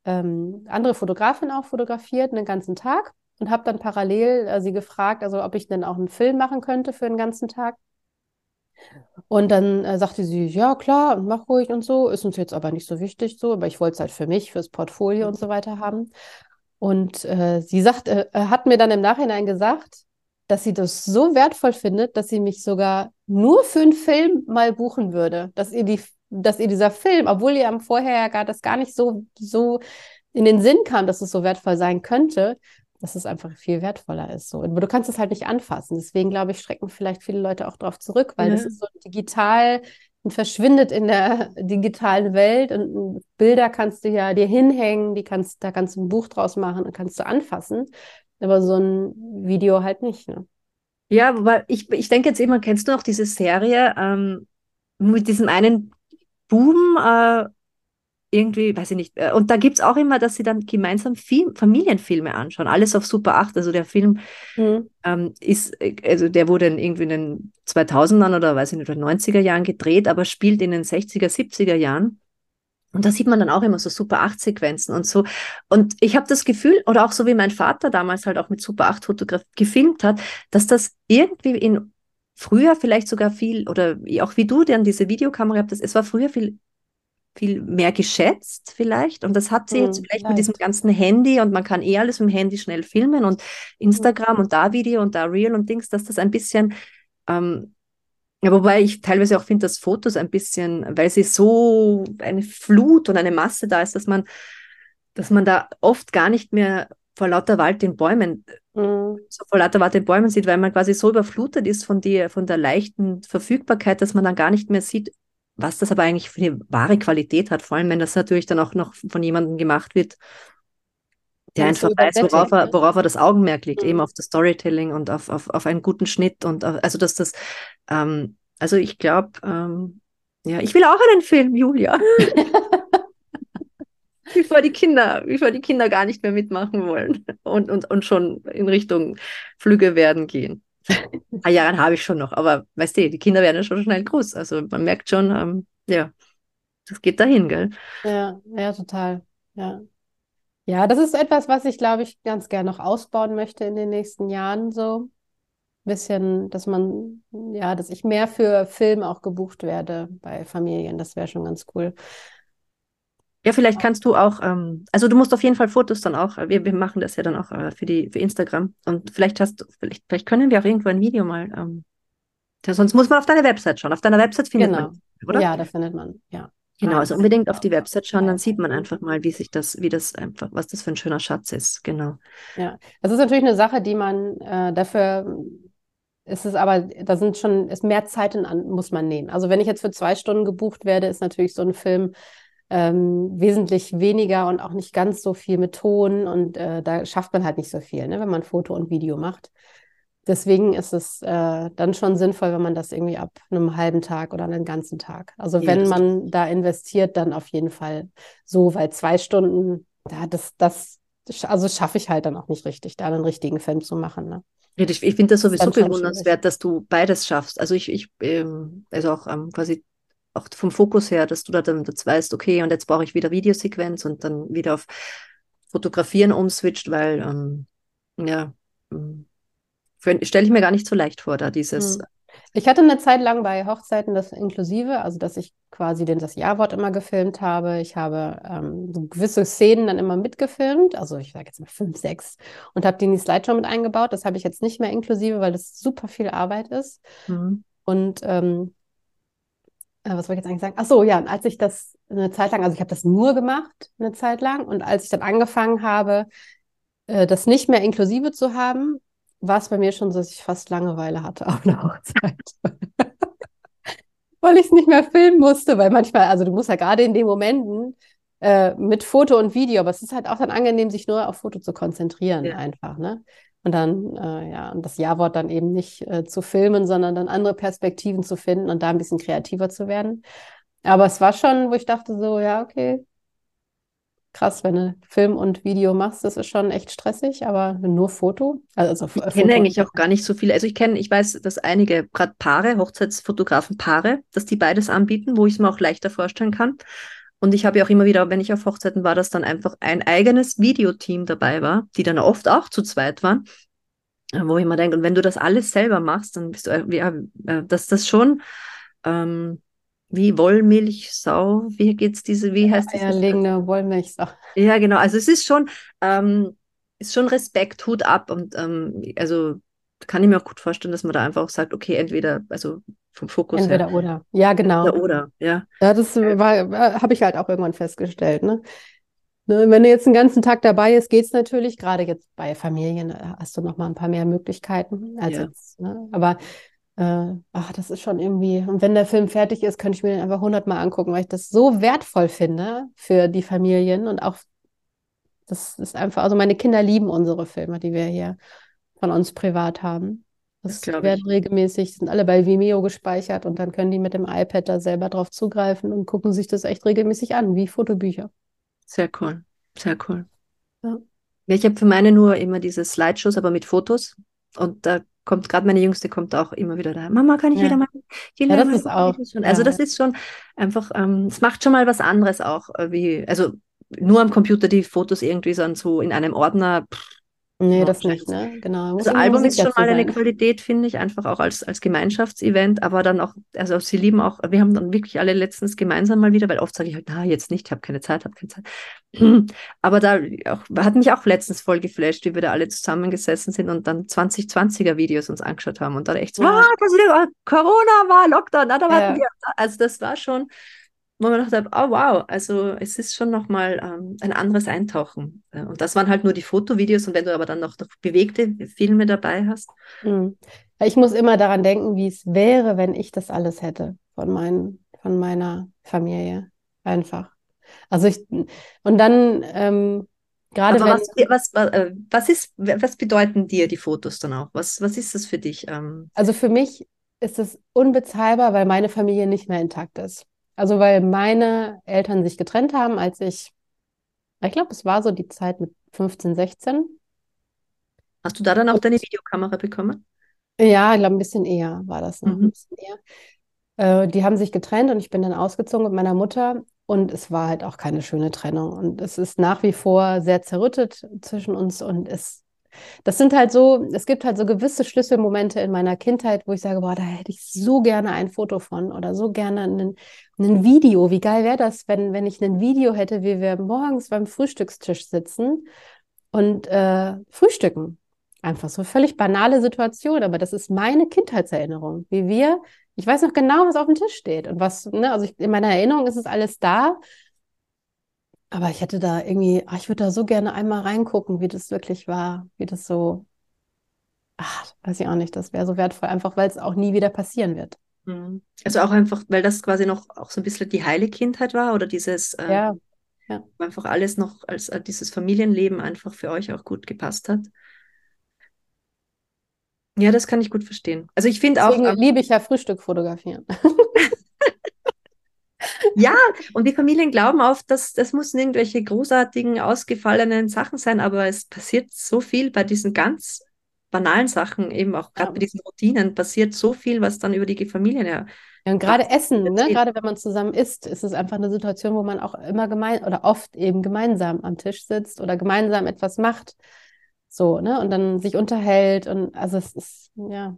ähm, andere Fotografin auch fotografiert, einen ganzen Tag und habe dann parallel äh, sie gefragt, also ob ich denn auch einen Film machen könnte für den ganzen Tag. Und dann äh, sagte sie, ja klar, mach ruhig und so, ist uns jetzt aber nicht so wichtig so, aber ich wollte es halt für mich, fürs Portfolio und so weiter haben. Und äh, sie sagt, äh, hat mir dann im Nachhinein gesagt, dass sie das so wertvoll findet, dass sie mich sogar nur für einen Film mal buchen würde. Dass ihr, die, dass ihr dieser Film, obwohl ihr am vorher ja gar das gar nicht so, so in den Sinn kam, dass es so wertvoll sein könnte, dass es einfach viel wertvoller ist. So. Aber du kannst es halt nicht anfassen. Deswegen glaube ich, schrecken vielleicht viele Leute auch darauf zurück, weil ja. das ist so digital und verschwindet in der digitalen Welt und Bilder kannst du ja dir hinhängen, die kannst, da kannst du ein Buch draus machen und kannst du anfassen. Aber so ein Video halt nicht. Ne? Ja, weil ich, ich denke jetzt immer, kennst du noch diese Serie ähm, mit diesem einen Buben, äh, irgendwie, weiß ich nicht, äh, und da gibt es auch immer, dass sie dann gemeinsam Film, Familienfilme anschauen, alles auf Super 8, also der Film mhm. ähm, ist, äh, also der wurde in, irgendwie in den 2000ern oder weiß ich nicht, 90er Jahren gedreht, aber spielt in den 60er, 70er Jahren und da sieht man dann auch immer so Super 8 Sequenzen und so. Und ich habe das Gefühl, oder auch so wie mein Vater damals halt auch mit Super 8 Fotograf gefilmt hat, dass das irgendwie in früher vielleicht sogar viel, oder auch wie du dann diese Videokamera hattest, es war früher viel viel mehr geschätzt vielleicht. Und das hat sie jetzt Hm, vielleicht mit diesem vielleicht. ganzen Handy und man kann eh alles mit dem Handy schnell filmen und Instagram und da Video und da Reel und Dings, dass das ein bisschen, ähm, ja, wobei ich teilweise auch finde, dass Fotos ein bisschen, weil sie so eine Flut und eine Masse da ist, dass man, dass man da oft gar nicht mehr vor lauter Wald den Bäumen Hm. so vor lauter Wald den Bäumen sieht, weil man quasi so überflutet ist von, die, von der leichten Verfügbarkeit, dass man dann gar nicht mehr sieht, was das aber eigentlich für eine wahre Qualität hat, vor allem wenn das natürlich dann auch noch von jemandem gemacht wird, der einfach weiß, worauf er, worauf er das Augenmerk legt, eben Mhm. auf das Storytelling und auf, auf, auf einen guten Schnitt und auf, also dass das, ähm, also ich glaube, ähm, ja, ich will auch einen Film, Julia. bevor die Kinder, bevor die Kinder gar nicht mehr mitmachen wollen und, und, und schon in Richtung Flüge werden gehen. Ein paar Jahre habe ich schon noch, aber weißt du, die Kinder werden ja schon schnell groß. Also man merkt schon, ähm, ja, das geht dahin, gell? Ja, ja, total. Ja. Ja, das ist etwas, was ich, glaube ich, ganz gerne noch ausbauen möchte in den nächsten Jahren, so. Bisschen, dass man, ja, dass ich mehr für Film auch gebucht werde bei Familien. Das wäre schon ganz cool. Ja, vielleicht kannst du auch, ähm, also du musst auf jeden Fall Fotos dann auch, äh, wir, wir machen das ja dann auch äh, für die, für Instagram. Und vielleicht hast du, vielleicht, vielleicht können wir auch irgendwo ein Video mal, ähm, ja, sonst muss man auf deine Website schauen. Auf deiner Website findet Genau. man, oder? Ja, da findet man, ja. Genau, also unbedingt auf die Website schauen, dann sieht man einfach mal, wie sich das, wie das einfach, was das für ein schöner Schatz ist. Genau. Ja, das ist natürlich eine Sache, die man äh, dafür ist es aber, da sind schon, ist mehr Zeit in an, muss man nehmen. Also wenn ich jetzt für zwei Stunden gebucht werde, ist natürlich so ein Film ähm, wesentlich weniger und auch nicht ganz so viel mit Ton und äh, da schafft man halt nicht so viel, ne, wenn man Foto und Video macht. Deswegen ist es äh, dann schon sinnvoll, wenn man das irgendwie ab einem halben Tag oder einen ganzen Tag. Also Ja, wenn das- man da investiert, dann auf jeden Fall so, weil zwei Stunden, ja, das, das, also schaffe ich halt dann auch nicht richtig, da einen richtigen Film zu machen. Ne? Ich, ich finde das Das sowieso schon bewundernswert, dass du beides schaffst. Also ich, ich ähm, also auch ähm, quasi auch vom Fokus her, dass du da dann jetzt weißt, okay, und jetzt brauche ich wieder Videosequenz und dann wieder auf Fotografieren umswitcht, weil ähm, ja, ähm, stelle ich mir gar nicht so leicht vor, da dieses, Hm. Ich hatte eine Zeit lang bei Hochzeiten das inklusive, also dass ich quasi den, das Ja-Wort immer gefilmt habe. Ich habe ähm, so gewisse Szenen dann immer mitgefilmt, also ich sage jetzt mal fünf, sechs, und habe die in die Slideshow mit eingebaut. Das habe ich jetzt nicht mehr inklusive, weil das super viel Arbeit ist. Mhm. Und ähm, äh, was wollte ich jetzt eigentlich sagen? Ach so, ja, und als ich das eine Zeit lang, also ich habe das nur gemacht, eine Zeit lang, und als ich dann angefangen habe, äh, das nicht mehr inklusive zu haben, war es bei mir schon so, dass ich fast Langeweile hatte auf einer Hochzeit. Weil ich es nicht mehr filmen musste, weil manchmal, also du musst ja gerade in den Momenten äh, mit Foto und Video, aber es ist halt auch dann angenehm, sich nur auf Foto zu konzentrieren, Ja. einfach, ne? Und dann, äh, ja, und das Ja-Wort dann eben nicht äh, zu filmen, sondern dann andere Perspektiven zu finden und da ein bisschen kreativer zu werden. Aber es war schon, wo ich dachte so, ja, okay, krass, wenn du Film und Video machst, das ist schon echt stressig, aber nur Foto, also Ich äh, kenne eigentlich auch gar nicht so viele. Also ich kenne, ich weiß, dass einige, gerade Paare, Hochzeitsfotografen, Paare, dass die beides anbieten, wo ich es mir auch leichter vorstellen kann. Und ich habe ja auch immer wieder, wenn ich auf Hochzeiten war, dass dann einfach ein eigenes Videoteam dabei war, die dann oft auch zu zweit waren. Äh, Wo ich mir denke, und wenn du das alles selber machst, dann bist du, äh, ja, dass das schon ähm, wie Wollmilchsau, wie geht's diese, wie heißt das? eierlegende Wollmilchsau. Ja, genau. Also es ist schon, ähm, ist schon Respekt, Hut ab und ähm, also kann ich mir auch gut vorstellen, dass man da einfach auch sagt, okay, entweder, also vom Fokus Entweder her, oder. Ja, genau. oder, oder, ja. Ja, das war, habe ich halt auch irgendwann festgestellt, ne? Ne, Wenn du jetzt den ganzen Tag dabei ist, geht's natürlich. Gerade jetzt bei Familien äh, hast du noch mal ein paar mehr Möglichkeiten als Ja. jetzt. Ne? Aber äh, ach, das ist schon irgendwie. Und wenn der Film fertig ist, könnte ich mir den einfach hundertmal angucken, weil ich das so wertvoll finde für die Familien und auch das ist einfach. Also meine Kinder lieben unsere Filme, die wir hier von uns privat haben. Das Das werden ich. regelmäßig, sind alle bei Vimeo gespeichert und dann können die mit dem iPad da selber drauf zugreifen und gucken sich das echt regelmäßig an, wie Fotobücher. Sehr cool, sehr cool. Ja. Ja, ich habe für meine nur immer diese Slideshows, aber mit Fotos. Und da kommt gerade meine Jüngste kommt auch immer wieder da. Mama, kann ich Ja. wieder mal? Ja, das ist auch- Schon. Also ja. das ist schon einfach, ähm, es macht schon mal was anderes auch, äh, wie, also nur am Computer die Fotos irgendwie so, so in einem Ordner, pff, Nee, das nicht, ne? Genau. also Album ist schon mal eine Qualität, finde ich, einfach auch als, als Gemeinschaftsevent, aber dann auch, also sie lieben auch, wir haben dann wirklich alle letztens gemeinsam mal wieder, weil oft sage ich halt, na, jetzt nicht, ich habe keine Zeit, habe keine Zeit. Aber da auch, hat mich auch letztens voll geflasht, wie wir da alle zusammengesessen sind und dann 2020er Videos uns angeschaut haben und dann echt so, ja. ah, das wieder, Corona war Lockdown, da ja. wir, also das war schon, wo man gedacht hat, oh wow, also es ist schon nochmal ähm, ein anderes Eintauchen. Und das waren halt nur die Fotovideos und wenn du aber dann noch, noch bewegte Filme dabei hast. Mhm. Ich muss immer daran denken, wie es wäre, wenn ich das alles hätte von, mein, von meiner Familie. Einfach. Also ich, und dann ähm, gerade aber wenn. Was, was, äh, was, ist, was bedeuten dir die Fotos dann auch? Was, was ist das für dich? Ähm? Also für mich ist es unbezahlbar, weil meine Familie nicht mehr intakt ist. Also weil meine Eltern sich getrennt haben, als ich, ich glaube, es war so die Zeit mit 15, 16. Hast du da dann auch deine Videokamera bekommen? Ja, ich glaube, ein bisschen eher war das noch, mhm. ein bisschen eher. Äh, die haben sich getrennt und ich bin dann ausgezogen mit meiner Mutter und es war halt auch keine schöne Trennung. Und es ist nach wie vor sehr zerrüttet zwischen uns und es das sind halt so, es gibt halt so gewisse Schlüsselmomente in meiner Kindheit, wo ich sage, boah, da hätte ich so gerne ein Foto von oder so gerne ein, ein Video. Wie geil wäre das, wenn, wenn ich ein Video hätte, wie wir morgens beim Frühstückstisch sitzen und äh, frühstücken. Einfach so völlig banale Situation, aber das ist meine Kindheitserinnerung, wie wir, ich weiß noch genau, was auf dem Tisch steht und was, ne, also ich, in meiner Erinnerung ist es alles da, aber ich hätte da irgendwie, ach, ich würde da so gerne einmal reingucken, wie das wirklich war, wie das so, ach, weiß ich auch nicht, das wäre so wertvoll, einfach weil es auch nie wieder passieren wird. Mhm. Also auch einfach, weil das quasi noch auch so ein bisschen die heile Kindheit war oder dieses, ähm, ja, ja. einfach alles noch als äh, dieses Familienleben einfach für euch auch gut gepasst hat. Ja, das kann ich gut verstehen. Also ich finde auch. liebe ich ja Frühstück fotografieren. Ja, und die Familien glauben oft, dass das müssen irgendwelche großartigen, ausgefallenen Sachen sein, aber es passiert so viel bei diesen ganz banalen Sachen, eben auch gerade ja. bei diesen Routinen, passiert so viel, was dann über die Familien ja. Ja, und gerade Essen, ne? gerade wenn man zusammen isst, ist es einfach eine Situation, wo man auch immer gemein oder oft eben gemeinsam am Tisch sitzt oder gemeinsam etwas macht. So, ne? Und dann sich unterhält und also es ist, ja.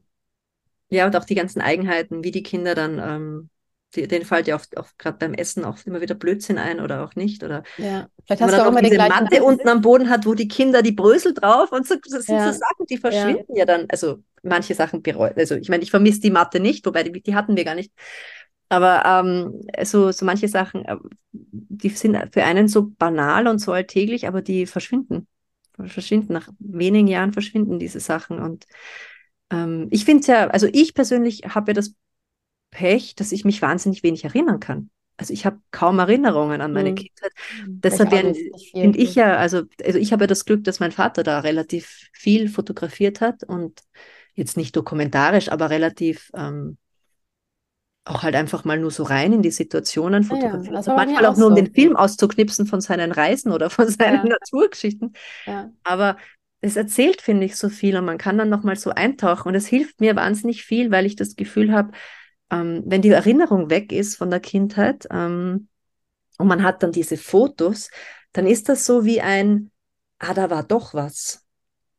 Ja, und auch die ganzen Eigenheiten, wie die Kinder dann ähm, die, denen fällt ja oft, oft gerade beim Essen auch immer wieder Blödsinn ein oder auch nicht. Oder ja, vielleicht hast du auch immer diese Matte Namen. unten am Boden hat, wo die Kinder die Brösel drauf und so, das sind ja. so Sachen, die verschwinden ja. ja, dann. Also manche Sachen bereuen. Also ich meine, ich vermisse die Matte nicht, wobei die, die hatten wir gar nicht. Aber ähm, so, so manche Sachen, äh, die sind für einen so banal und so alltäglich, aber die verschwinden. Verschwinden. Nach wenigen Jahren verschwinden diese Sachen. Und ähm, ich finde es ja, also ich persönlich habe ja das Pech, dass ich mich wahnsinnig wenig erinnern kann. Also ich habe kaum Erinnerungen an meine mhm. Kindheit. Deshalb finde ich ja, also, also ich habe ja das Glück, dass mein Vater da relativ viel fotografiert hat und jetzt nicht dokumentarisch, aber relativ ähm, auch halt einfach mal nur so rein in die Situationen fotografiert. Ja, also manchmal auch, auch nur, um den Film auszuknipsen von seinen Reisen oder von seinen ja. Naturgeschichten. Ja. Aber es erzählt, finde ich, so viel und man kann dann nochmal so eintauchen und es hilft mir wahnsinnig viel, weil ich das Gefühl habe, ähm, wenn die Erinnerung weg ist von der Kindheit ähm, und man hat dann diese Fotos, dann ist das so wie ein, ah, da war doch was.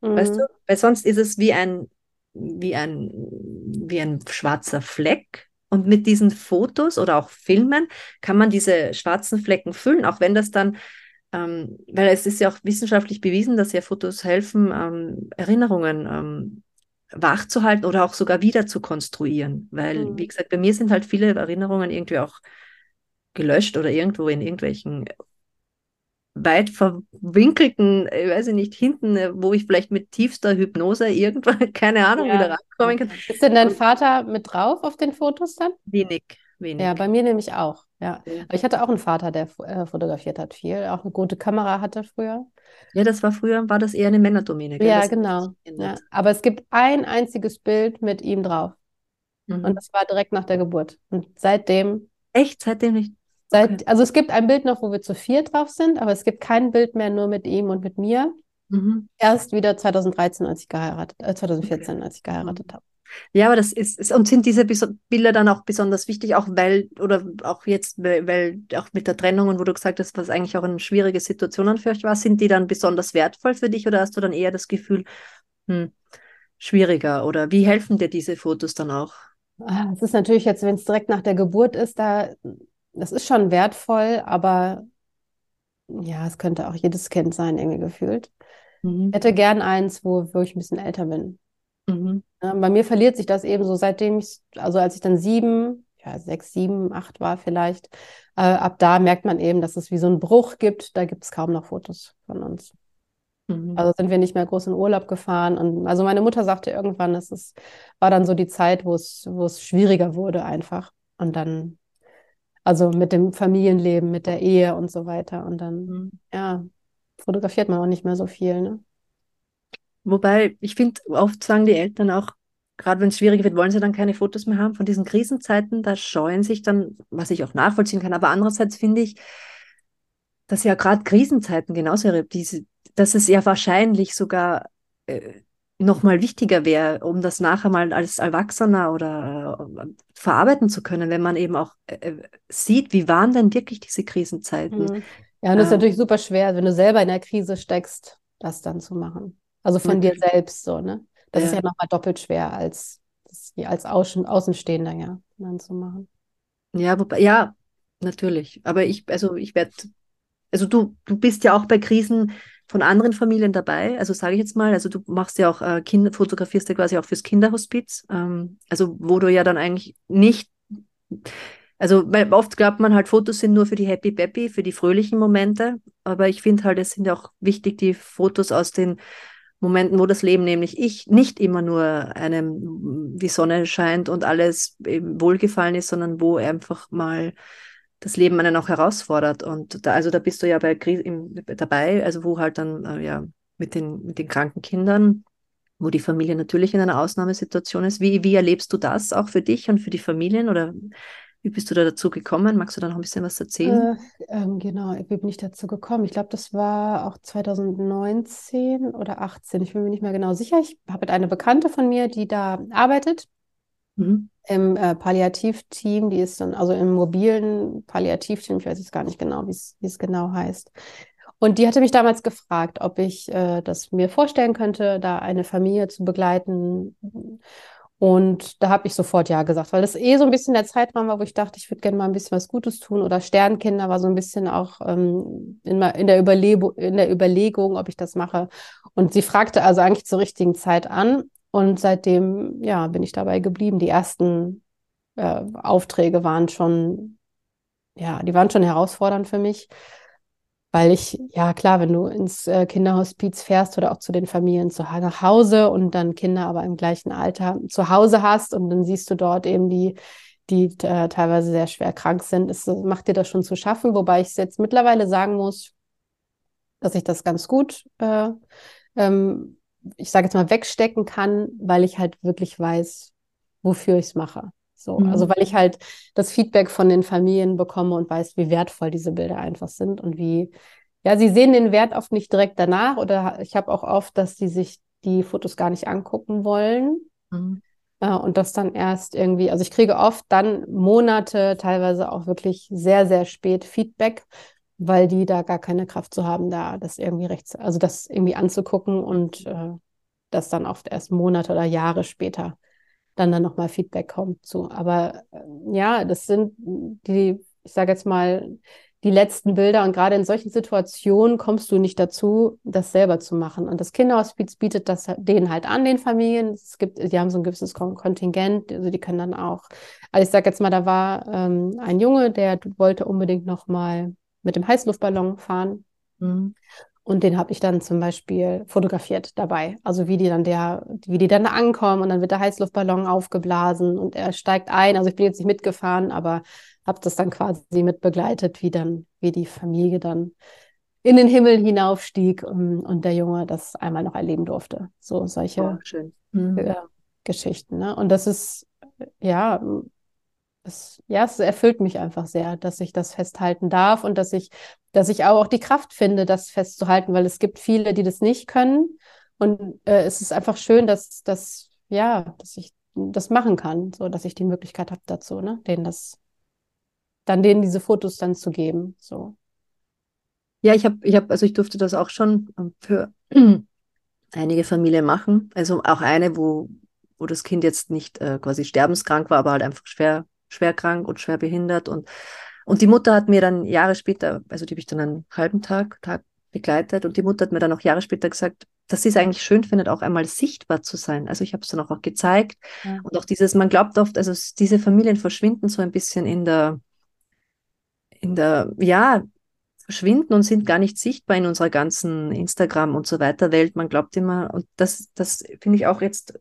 Mhm. Weißt du? Weil sonst ist es wie ein, wie ein, wie ein schwarzer Fleck. Und mit diesen Fotos oder auch Filmen kann man diese schwarzen Flecken füllen, auch wenn das dann, ähm, weil es ist ja auch wissenschaftlich bewiesen, dass ja Fotos helfen, ähm, Erinnerungen ähm, wachzuhalten oder auch sogar wieder zu konstruieren. Weil, mhm. wie gesagt, bei mir sind halt viele Erinnerungen irgendwie auch gelöscht oder irgendwo in irgendwelchen weit verwinkelten, ich äh, weiß ich nicht, hinten, äh, wo ich vielleicht mit tiefster Hypnose irgendwann, keine Ahnung, ja. wieder rankommen kann. Ist denn dein Vater mit drauf auf den Fotos dann? Wenig, wenig. Ja, bei mir nämlich auch. Ja. Aber ich hatte auch einen Vater, der äh, fotografiert hat viel, auch eine gute Kamera hatte früher. Ja, das war früher, war das eher eine Männerdomäne. Ja, genau. Ja. Aber es gibt ein einziges Bild mit ihm drauf. Mhm. Und das war direkt nach der Geburt. Und seitdem. Echt? Seitdem nicht? Seit, okay. Also es gibt ein Bild noch, wo wir zu vier drauf sind, aber es gibt kein Bild mehr nur mit ihm und mit mir. Mhm. Erst wieder 2013, als ich geheiratet, äh, 2014, okay. als ich geheiratet habe. Ja, aber das ist, ist, und sind diese Bilder dann auch besonders wichtig, auch weil, oder auch jetzt, weil, auch mit der Trennung und wo du gesagt hast, was eigentlich auch eine schwierige Situation für euch war, sind die dann besonders wertvoll für dich oder hast du dann eher das Gefühl, hm, schwieriger oder wie helfen dir diese Fotos dann auch? Ah, es ist natürlich jetzt, wenn es direkt nach der Geburt ist, da, das ist schon wertvoll, aber ja, es könnte auch jedes Kind sein, irgendwie gefühlt. Mhm. Ich hätte gern eins, wo, wo ich ein bisschen älter bin. Mhm. Ja, bei mir verliert sich das eben so, seitdem ich, also als ich dann sieben, ja, sechs, sieben, acht war vielleicht, äh, ab da merkt man eben, dass es wie so einen Bruch gibt. Da gibt es kaum noch Fotos von uns. Mhm. Also sind wir nicht mehr groß in Urlaub gefahren. Und also meine Mutter sagte irgendwann, es ist, war dann so die Zeit, wo es, wo es schwieriger wurde einfach. Und dann, also mit dem Familienleben, mit der Ehe und so weiter. Und dann, mhm. ja, fotografiert man auch nicht mehr so viel. Ne? Wobei, ich finde, oft sagen die Eltern auch, gerade wenn es schwierig wird, wollen sie dann keine Fotos mehr haben von diesen Krisenzeiten. Da scheuen sich dann, was ich auch nachvollziehen kann. Aber andererseits finde ich, dass ja gerade Krisenzeiten genauso, diese, dass es ja wahrscheinlich sogar äh, nochmal wichtiger wäre, um das nachher mal als Erwachsener oder äh, verarbeiten zu können, wenn man eben auch äh, äh sieht, wie waren denn wirklich diese Krisenzeiten. Mhm. Ja, und das ist natürlich super schwer, wenn du selber in der Krise steckst, das dann zu machen. Also von dir selbst so, ne? Das ja. ist ja nochmal doppelt schwer als, als Außen, Außenstehender, ja, dann zu machen. Ja, wobei, ja, natürlich. Aber ich, also ich werde, also du, du bist ja auch bei Krisen von anderen Familien dabei, also sage ich jetzt mal, also du machst ja auch äh, Kinder, fotografierst ja quasi auch fürs Kinderhospiz, ähm, also wo du ja dann eigentlich nicht, also weil oft glaubt man halt, Fotos sind nur für die Happy Peppy, für die fröhlichen Momente, aber ich finde halt, es sind ja auch wichtig die Fotos aus den Momenten, wo das Leben nämlich ich nicht immer nur einem die Sonne scheint und alles wohlgefallen ist, sondern wo einfach mal das Leben einen auch herausfordert. Und da, also da bist du ja bei im, dabei, also wo halt dann äh, ja mit den, mit den kranken Kindern, wo die Familie natürlich in einer Ausnahmesituation ist. Wie, wie erlebst du das auch für dich und für die Familien? Oder wie bist du da dazu gekommen? Magst du da noch ein bisschen was erzählen? Äh, ähm, genau, wie bin ich dazu gekommen? Ich glaube, das war auch 2019 oder 18. Ich bin mir nicht mehr genau sicher. Ich habe eine Bekannte von mir, die da arbeitet mhm. im äh, Palliativteam. Die ist dann also im mobilen Palliativteam. Ich weiß jetzt gar nicht genau, wie es genau heißt. Und die hatte mich damals gefragt, ob ich äh, das mir vorstellen könnte, da eine Familie zu begleiten. Und da habe ich sofort ja gesagt, weil das eh so ein bisschen der Zeitraum war, wo ich dachte, ich würde gerne mal ein bisschen was Gutes tun. Oder Sternkinder war so ein bisschen auch ähm, in, in, der in der Überlegung, ob ich das mache. Und sie fragte also eigentlich zur richtigen Zeit an. Und seitdem, ja, bin ich dabei geblieben. Die ersten äh, Aufträge waren schon, ja, die waren schon herausfordernd für mich. Weil ich, ja klar, wenn du ins äh, Kinderhospiz fährst oder auch zu den Familien zu, nach Hause und dann Kinder aber im gleichen Alter zu Hause hast und dann siehst du dort eben die, die äh, teilweise sehr schwer krank sind, es macht dir das schon zu schaffen, wobei ich jetzt mittlerweile sagen muss, dass ich das ganz gut, äh, ähm, ich sage jetzt mal, wegstecken kann, weil ich halt wirklich weiß, wofür ich es mache. So, mhm. also weil ich halt das Feedback von den Familien bekomme und weiß, wie wertvoll diese Bilder einfach sind und wie, ja, sie sehen den Wert oft nicht direkt danach oder ich habe auch oft, dass die sich die Fotos gar nicht angucken wollen. Mhm. Äh, und das dann erst irgendwie, also ich kriege oft dann Monate, teilweise auch wirklich sehr, sehr spät Feedback, weil die da gar keine Kraft zu haben, da das irgendwie rechts, also das irgendwie anzugucken und äh, das dann oft erst Monate oder Jahre später dann dann nochmal Feedback kommt zu. Aber äh, ja, das sind die, ich sage jetzt mal, die letzten Bilder und gerade in solchen Situationen kommst du nicht dazu, das selber zu machen. Und das Kinderhospiz bietet das denen halt an, den Familien. Es gibt, die haben so ein gewisses Kontingent, also die können dann auch, also ich sage jetzt mal, da war ähm, ein Junge, der wollte unbedingt nochmal mit dem Heißluftballon fahren. Mhm. Und den habe ich dann zum Beispiel fotografiert dabei. Also wie die dann der, wie die dann ankommen und dann wird der Heißluftballon aufgeblasen und er steigt ein. Also ich bin jetzt nicht mitgefahren, aber habe das dann quasi mitbegleitet, wie dann, wie die Familie dann in den Himmel hinaufstieg und, und der Junge das einmal noch erleben durfte. So solche oh, mhm. äh, Geschichten. Ne? Und das ist, ja, es, ja, es erfüllt mich einfach sehr, dass ich das festhalten darf und dass ich, dass ich auch die Kraft finde, das festzuhalten, weil es gibt viele, die das nicht können. Und äh, es ist einfach schön, dass, dass, ja, dass ich das machen kann, so dass ich die Möglichkeit habe dazu, ne, denen das, dann denen diese Fotos dann zu geben, so. Ja, ich habe, ich habe, also ich durfte das auch schon ähm, für einige Familien machen. Also auch eine, wo, wo das Kind jetzt nicht äh, quasi sterbenskrank war, aber halt einfach schwer, schwer krank und schwer behindert. Und, und die Mutter hat mir dann Jahre später, also die habe ich dann einen halben Tag, Tag begleitet und die Mutter hat mir dann auch Jahre später gesagt, dass sie es eigentlich schön findet, auch einmal sichtbar zu sein. Also ich habe es dann auch, auch gezeigt. Ja. Und auch dieses, man glaubt oft, also diese Familien verschwinden so ein bisschen in der, in der, ja, verschwinden und sind gar nicht sichtbar in unserer ganzen Instagram und so weiter Welt. Man glaubt immer, und das, das finde ich auch jetzt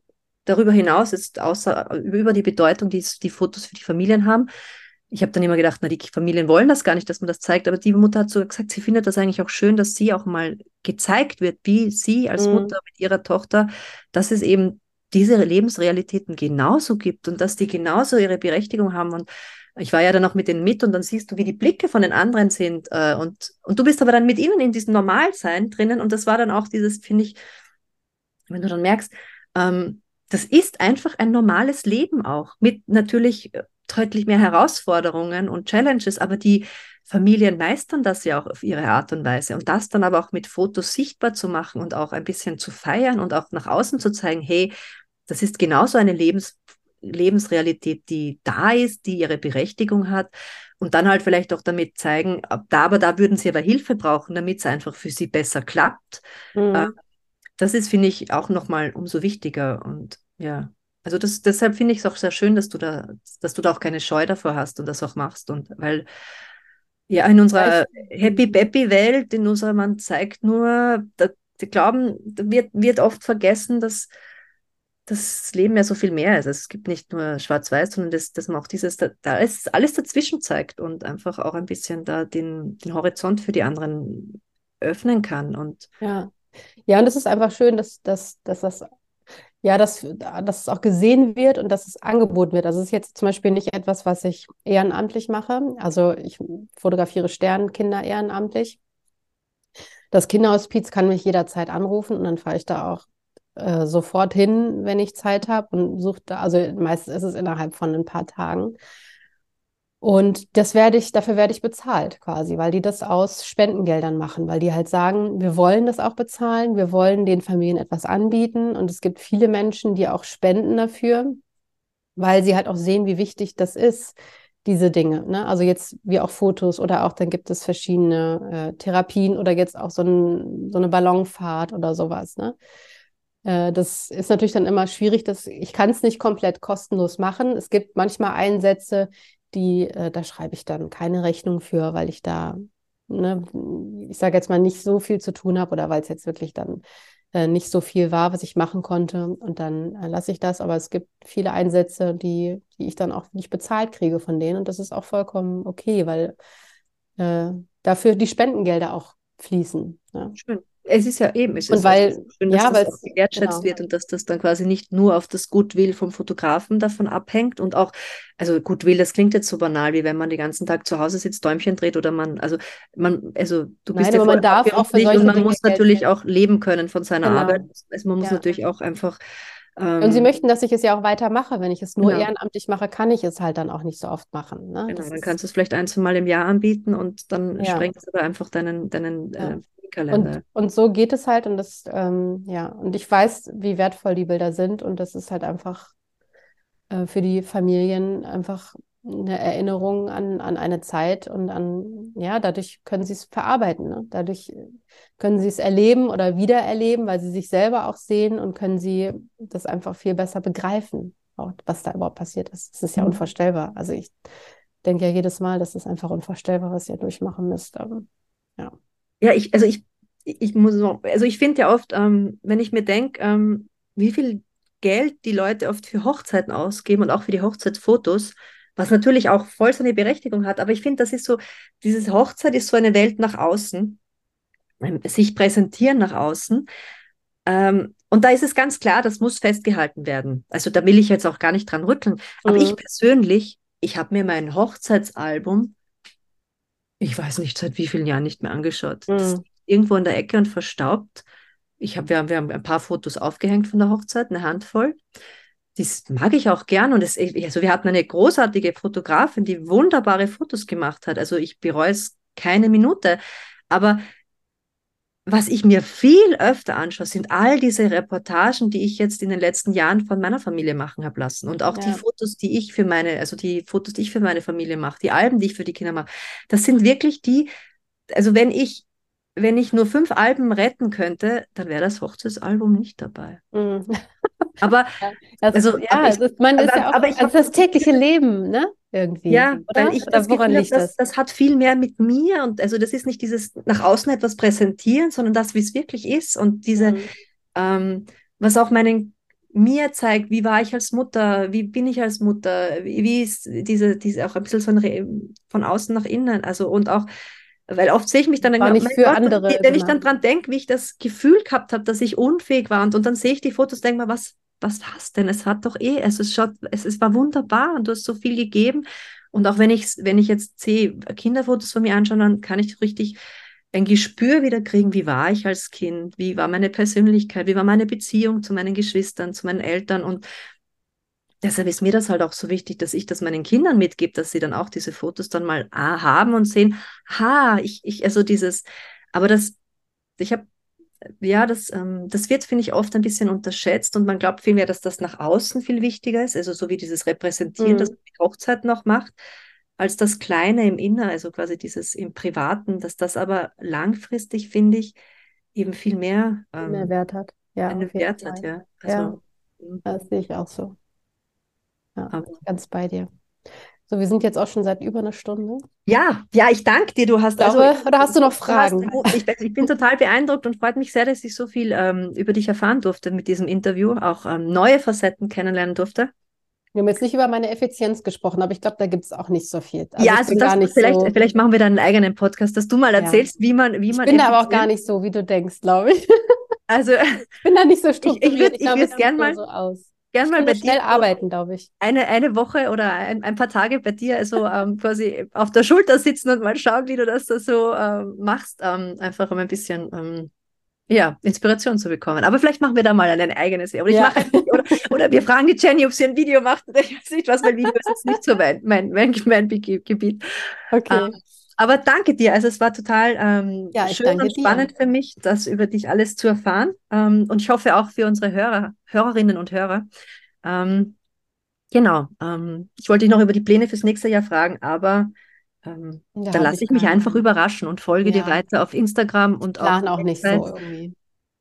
darüber hinaus, jetzt außer über die Bedeutung, die die Fotos für die Familien haben. Ich habe dann immer gedacht, na, die Familien wollen das gar nicht, dass man das zeigt, aber die Mutter hat so gesagt, sie findet das eigentlich auch schön, dass sie auch mal gezeigt wird, wie sie als mhm. Mutter mit ihrer Tochter, dass es eben diese Lebensrealitäten genauso gibt und dass die genauso ihre Berechtigung haben. Und ich war ja dann auch mit denen mit und dann siehst du, wie die Blicke von den anderen sind. Äh, und, und du bist aber dann mit ihnen in diesem Normalsein drinnen. Und das war dann auch dieses, finde ich, wenn du dann merkst, ähm, das ist einfach ein normales Leben auch, mit natürlich äh, deutlich mehr Herausforderungen und Challenges, aber die Familien meistern das ja auch auf ihre Art und Weise. Und das dann aber auch mit Fotos sichtbar zu machen und auch ein bisschen zu feiern und auch nach außen zu zeigen, hey, das ist genauso eine Lebens Lebensrealität, die da ist, die ihre Berechtigung hat. Und dann halt vielleicht auch damit zeigen, da aber da würden sie aber Hilfe brauchen, damit es einfach für sie besser klappt. Mhm. Das ist, finde ich, auch nochmal umso wichtiger. Und ja, also das, deshalb finde ich es auch sehr schön, dass du da, dass du da auch keine Scheu davor hast und das auch machst. Und weil ja, in unserer Happy Peppy Welt, in unserer man zeigt nur, da, die glauben, da wird, wird oft vergessen, dass das Leben ja so viel mehr ist. Also es gibt nicht nur Schwarz-Weiß, sondern dass, dass man auch dieses, da, da ist alles dazwischen zeigt und einfach auch ein bisschen da den, den Horizont für die anderen öffnen kann. Und ja. Ja, und es ist einfach schön, dass, dass, dass das ja, dass, dass es auch gesehen wird und dass es angeboten wird. Also es ist jetzt zum Beispiel nicht etwas, was ich ehrenamtlich mache. Also ich fotografiere Sternkinder ehrenamtlich. Das Kinderhospiz kann mich jederzeit anrufen und dann fahre ich da auch äh, sofort hin, wenn ich Zeit habe und suche da, also meistens ist es innerhalb von ein paar Tagen. Und das werde ich, dafür werde ich bezahlt quasi, weil die das aus Spendengeldern machen, weil die halt sagen, wir wollen das auch bezahlen, wir wollen den Familien etwas anbieten. Und es gibt viele Menschen, die auch spenden dafür, weil sie halt auch sehen, wie wichtig das ist, diese Dinge. Ne? Also jetzt wie auch Fotos oder auch dann gibt es verschiedene äh, Therapien oder jetzt auch so, ein, so eine Ballonfahrt oder sowas. Ne? Äh, das ist natürlich dann immer schwierig, dass ich kann es nicht komplett kostenlos machen. Es gibt manchmal Einsätze, die, äh, da schreibe ich dann keine Rechnung für, weil ich da, ne, ich sage jetzt mal, nicht so viel zu tun habe oder weil es jetzt wirklich dann äh, nicht so viel war, was ich machen konnte. Und dann äh, lasse ich das. Aber es gibt viele Einsätze, die, die ich dann auch nicht bezahlt kriege von denen. Und das ist auch vollkommen okay, weil äh, dafür die Spendengelder auch fließen. Ja. Schön. Es ist ja eben, es und ist weil, schön, dass ja, das auch gewertschätzt genau. wird und dass das dann quasi nicht nur auf das Goodwill vom Fotografen davon abhängt und auch, also Goodwill, das klingt jetzt so banal, wie wenn man den ganzen Tag zu Hause sitzt, Däumchen dreht oder man, also man, also du bist Nein, ja aber man darf auch für und man Dinge muss natürlich auch leben können von seiner genau. Arbeit. Also man muss ja. natürlich auch einfach ähm, und sie möchten, dass ich es ja auch weitermache. Wenn ich es nur genau. ehrenamtlich mache, kann ich es halt dann auch nicht so oft machen. Ne? Genau, das dann kannst du es vielleicht ein, zwei Mal im Jahr anbieten und dann ja. sprengst du aber einfach deinen, deinen ja. äh, Kalender. Und, und so geht es halt und das, ähm, ja, und ich weiß, wie wertvoll die Bilder sind und das ist halt einfach äh, für die Familien einfach eine Erinnerung an, an eine Zeit und an, ja, dadurch können sie es verarbeiten. Ne? Dadurch können sie es erleben oder wiedererleben, weil sie sich selber auch sehen und können sie das einfach viel besser begreifen, auch was da überhaupt passiert ist. Es ist ja mhm. unvorstellbar. Also ich denke ja jedes Mal, das ist einfach unvorstellbar, was ihr durchmachen müsst. Aber, ja. Ja, ich, also ich, ich muss, also ich finde ja oft, ähm, wenn ich mir denke, ähm, wie viel Geld die Leute oft für Hochzeiten ausgeben und auch für die Hochzeitsfotos, was natürlich auch voll seine Berechtigung hat, aber ich finde, das ist so, dieses Hochzeit ist so eine Welt nach außen, ähm, sich präsentieren nach außen. Ähm, und da ist es ganz klar, das muss festgehalten werden. Also da will ich jetzt auch gar nicht dran rütteln. Aber mhm. ich persönlich, ich habe mir mein Hochzeitsalbum ich weiß nicht, seit wie vielen Jahren nicht mehr angeschaut. Mhm. Das irgendwo in der Ecke und verstaubt. Ich hab, wir, haben, wir haben ein paar Fotos aufgehängt von der Hochzeit, eine Handvoll. das mag ich auch gern. Und es, also wir hatten eine großartige Fotografin, die wunderbare Fotos gemacht hat. Also ich bereue es keine Minute. Aber was ich mir viel öfter anschaue, sind all diese Reportagen, die ich jetzt in den letzten Jahren von meiner Familie machen habe lassen. Und auch ja. die Fotos, die ich für meine, also die Fotos, die ich für meine Familie mache, die Alben, die ich für die Kinder mache. Das sind wirklich die, also wenn ich wenn ich nur fünf Alben retten könnte, dann wäre das Hochzeitsalbum nicht dabei. Mhm. Aber also, also ja, aber ich, ist, man ist aber, ja auch aber ich also das tägliche Leben, ne? Irgendwie. Ja, oder? weil ich oder das woran Gefühl, liegt das? das? hat viel mehr mit mir und also das ist nicht dieses nach außen etwas präsentieren, sondern das, wie es wirklich ist und diese, mhm. ähm, was auch meinen mir zeigt, wie war ich als Mutter, wie bin ich als Mutter, wie, wie ist diese, diese auch ein bisschen so ein von außen nach innen, also und auch weil oft sehe ich mich dann, war nicht für Gott, andere. Wenn genau. ich dann dran denke, wie ich das Gefühl gehabt habe, dass ich unfähig war und, und dann sehe ich die Fotos, denke mir, was, was war's denn? Es hat doch eh, es, ist schaut, es, es war wunderbar und du hast so viel gegeben. Und auch wenn ich, wenn ich jetzt sehe, Kinderfotos von mir anschaue, dann kann ich richtig ein Gespür wieder kriegen, wie war ich als Kind, wie war meine Persönlichkeit, wie war meine Beziehung zu meinen Geschwistern, zu meinen Eltern und deshalb ist mir das halt auch so wichtig, dass ich das meinen Kindern mitgebe, dass sie dann auch diese Fotos dann mal ah, haben und sehen, ha, ich, ich, also dieses, aber das, ich habe, ja, das, ähm, das wird, finde ich, oft ein bisschen unterschätzt und man glaubt vielmehr, dass das nach außen viel wichtiger ist, also so wie dieses Repräsentieren, mhm. das die Hochzeit noch macht, als das Kleine im Inneren, also quasi dieses im Privaten, dass das aber langfristig, finde ich, eben viel mehr, ähm, mehr Wert hat. Ja, einen Wert hat, ja. Also, ja, mhm. das sehe ich auch so. Ja, Aber. ganz bei dir. So, wir sind jetzt auch schon seit über einer Stunde. Ja, ja, ich danke dir. Du hast also, glaube, oder hast du noch Fragen? Hast, ich, ich, bin total beeindruckt und freut mich sehr, dass ich so viel ähm, über dich erfahren durfte mit diesem Interview, auch ähm, neue Facetten kennenlernen durfte. Wir haben jetzt nicht über meine Effizienz gesprochen, aber ich glaube, da gibt es auch nicht so viel. Also ja, also das, vielleicht, so, vielleicht machen wir dann einen eigenen Podcast, dass du mal erzählst, ja. wie man, wie man. Ich bin da aber auch gar nicht so, wie du denkst, glaube ich. Also ich bin da nicht so strukturiert. Ich, ich würde würd gerne mal, so aus gern mal bei schnell dir arbeiten, glaube ich. Eine, eine Woche oder ein, ein paar Tage bei dir also ähm, quasi auf der Schulter sitzen und mal schauen, wie du das da so ähm, machst, ähm, einfach um ein bisschen ähm, ja, Inspiration zu bekommen. Aber vielleicht machen wir da mal ein eigenes. Oder, ja. oder, oder, wir fragen die Jenny, ob sie ein Video macht. Ich weiß nicht was, weil Video ist jetzt nicht so mein, mein, mein, mein Gebiet. Okay. Ähm, aber danke dir. Also es war total ähm, ja, schön und spannend dir. für mich, das über dich alles zu erfahren. Ähm, und ich hoffe auch für unsere Hörer, Hörerinnen und Hörer. Ähm, genau. Ähm, ich wollte dich noch über die Pläne fürs nächste Jahr fragen, aber ähm, da lasse ich mich einfach überraschen und folge ja. dir weiter auf Instagram und auch. auch nicht so irgendwie.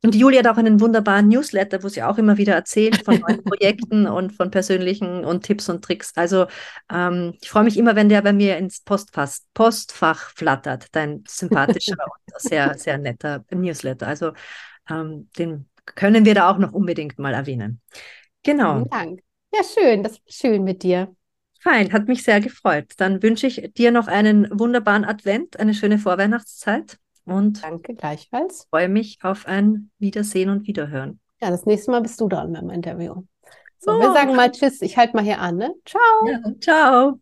Und Julia hat auch einen wunderbaren Newsletter, wo sie auch immer wieder erzählt von neuen Projekten und von persönlichen und Tipps und Tricks. Also ähm, ich freue mich immer, wenn der bei mir ins Postfach, Postfach flattert. Dein sympathischer und sehr, sehr netter Newsletter. Also ähm, den können wir da auch noch unbedingt mal erwähnen. Genau. Vielen Dank. Ja, schön. Das war schön mit dir. Fein, hat mich sehr gefreut. Dann wünsche ich dir noch einen wunderbaren Advent, eine schöne Vorweihnachtszeit. Und Danke gleichfalls. Freue mich auf ein Wiedersehen und Wiederhören. Ja, das nächste Mal bist du dran beim Interview. So, oh. wir sagen mal Tschüss. Ich halte mal hier an. Ne? Ciao. Ja, ciao.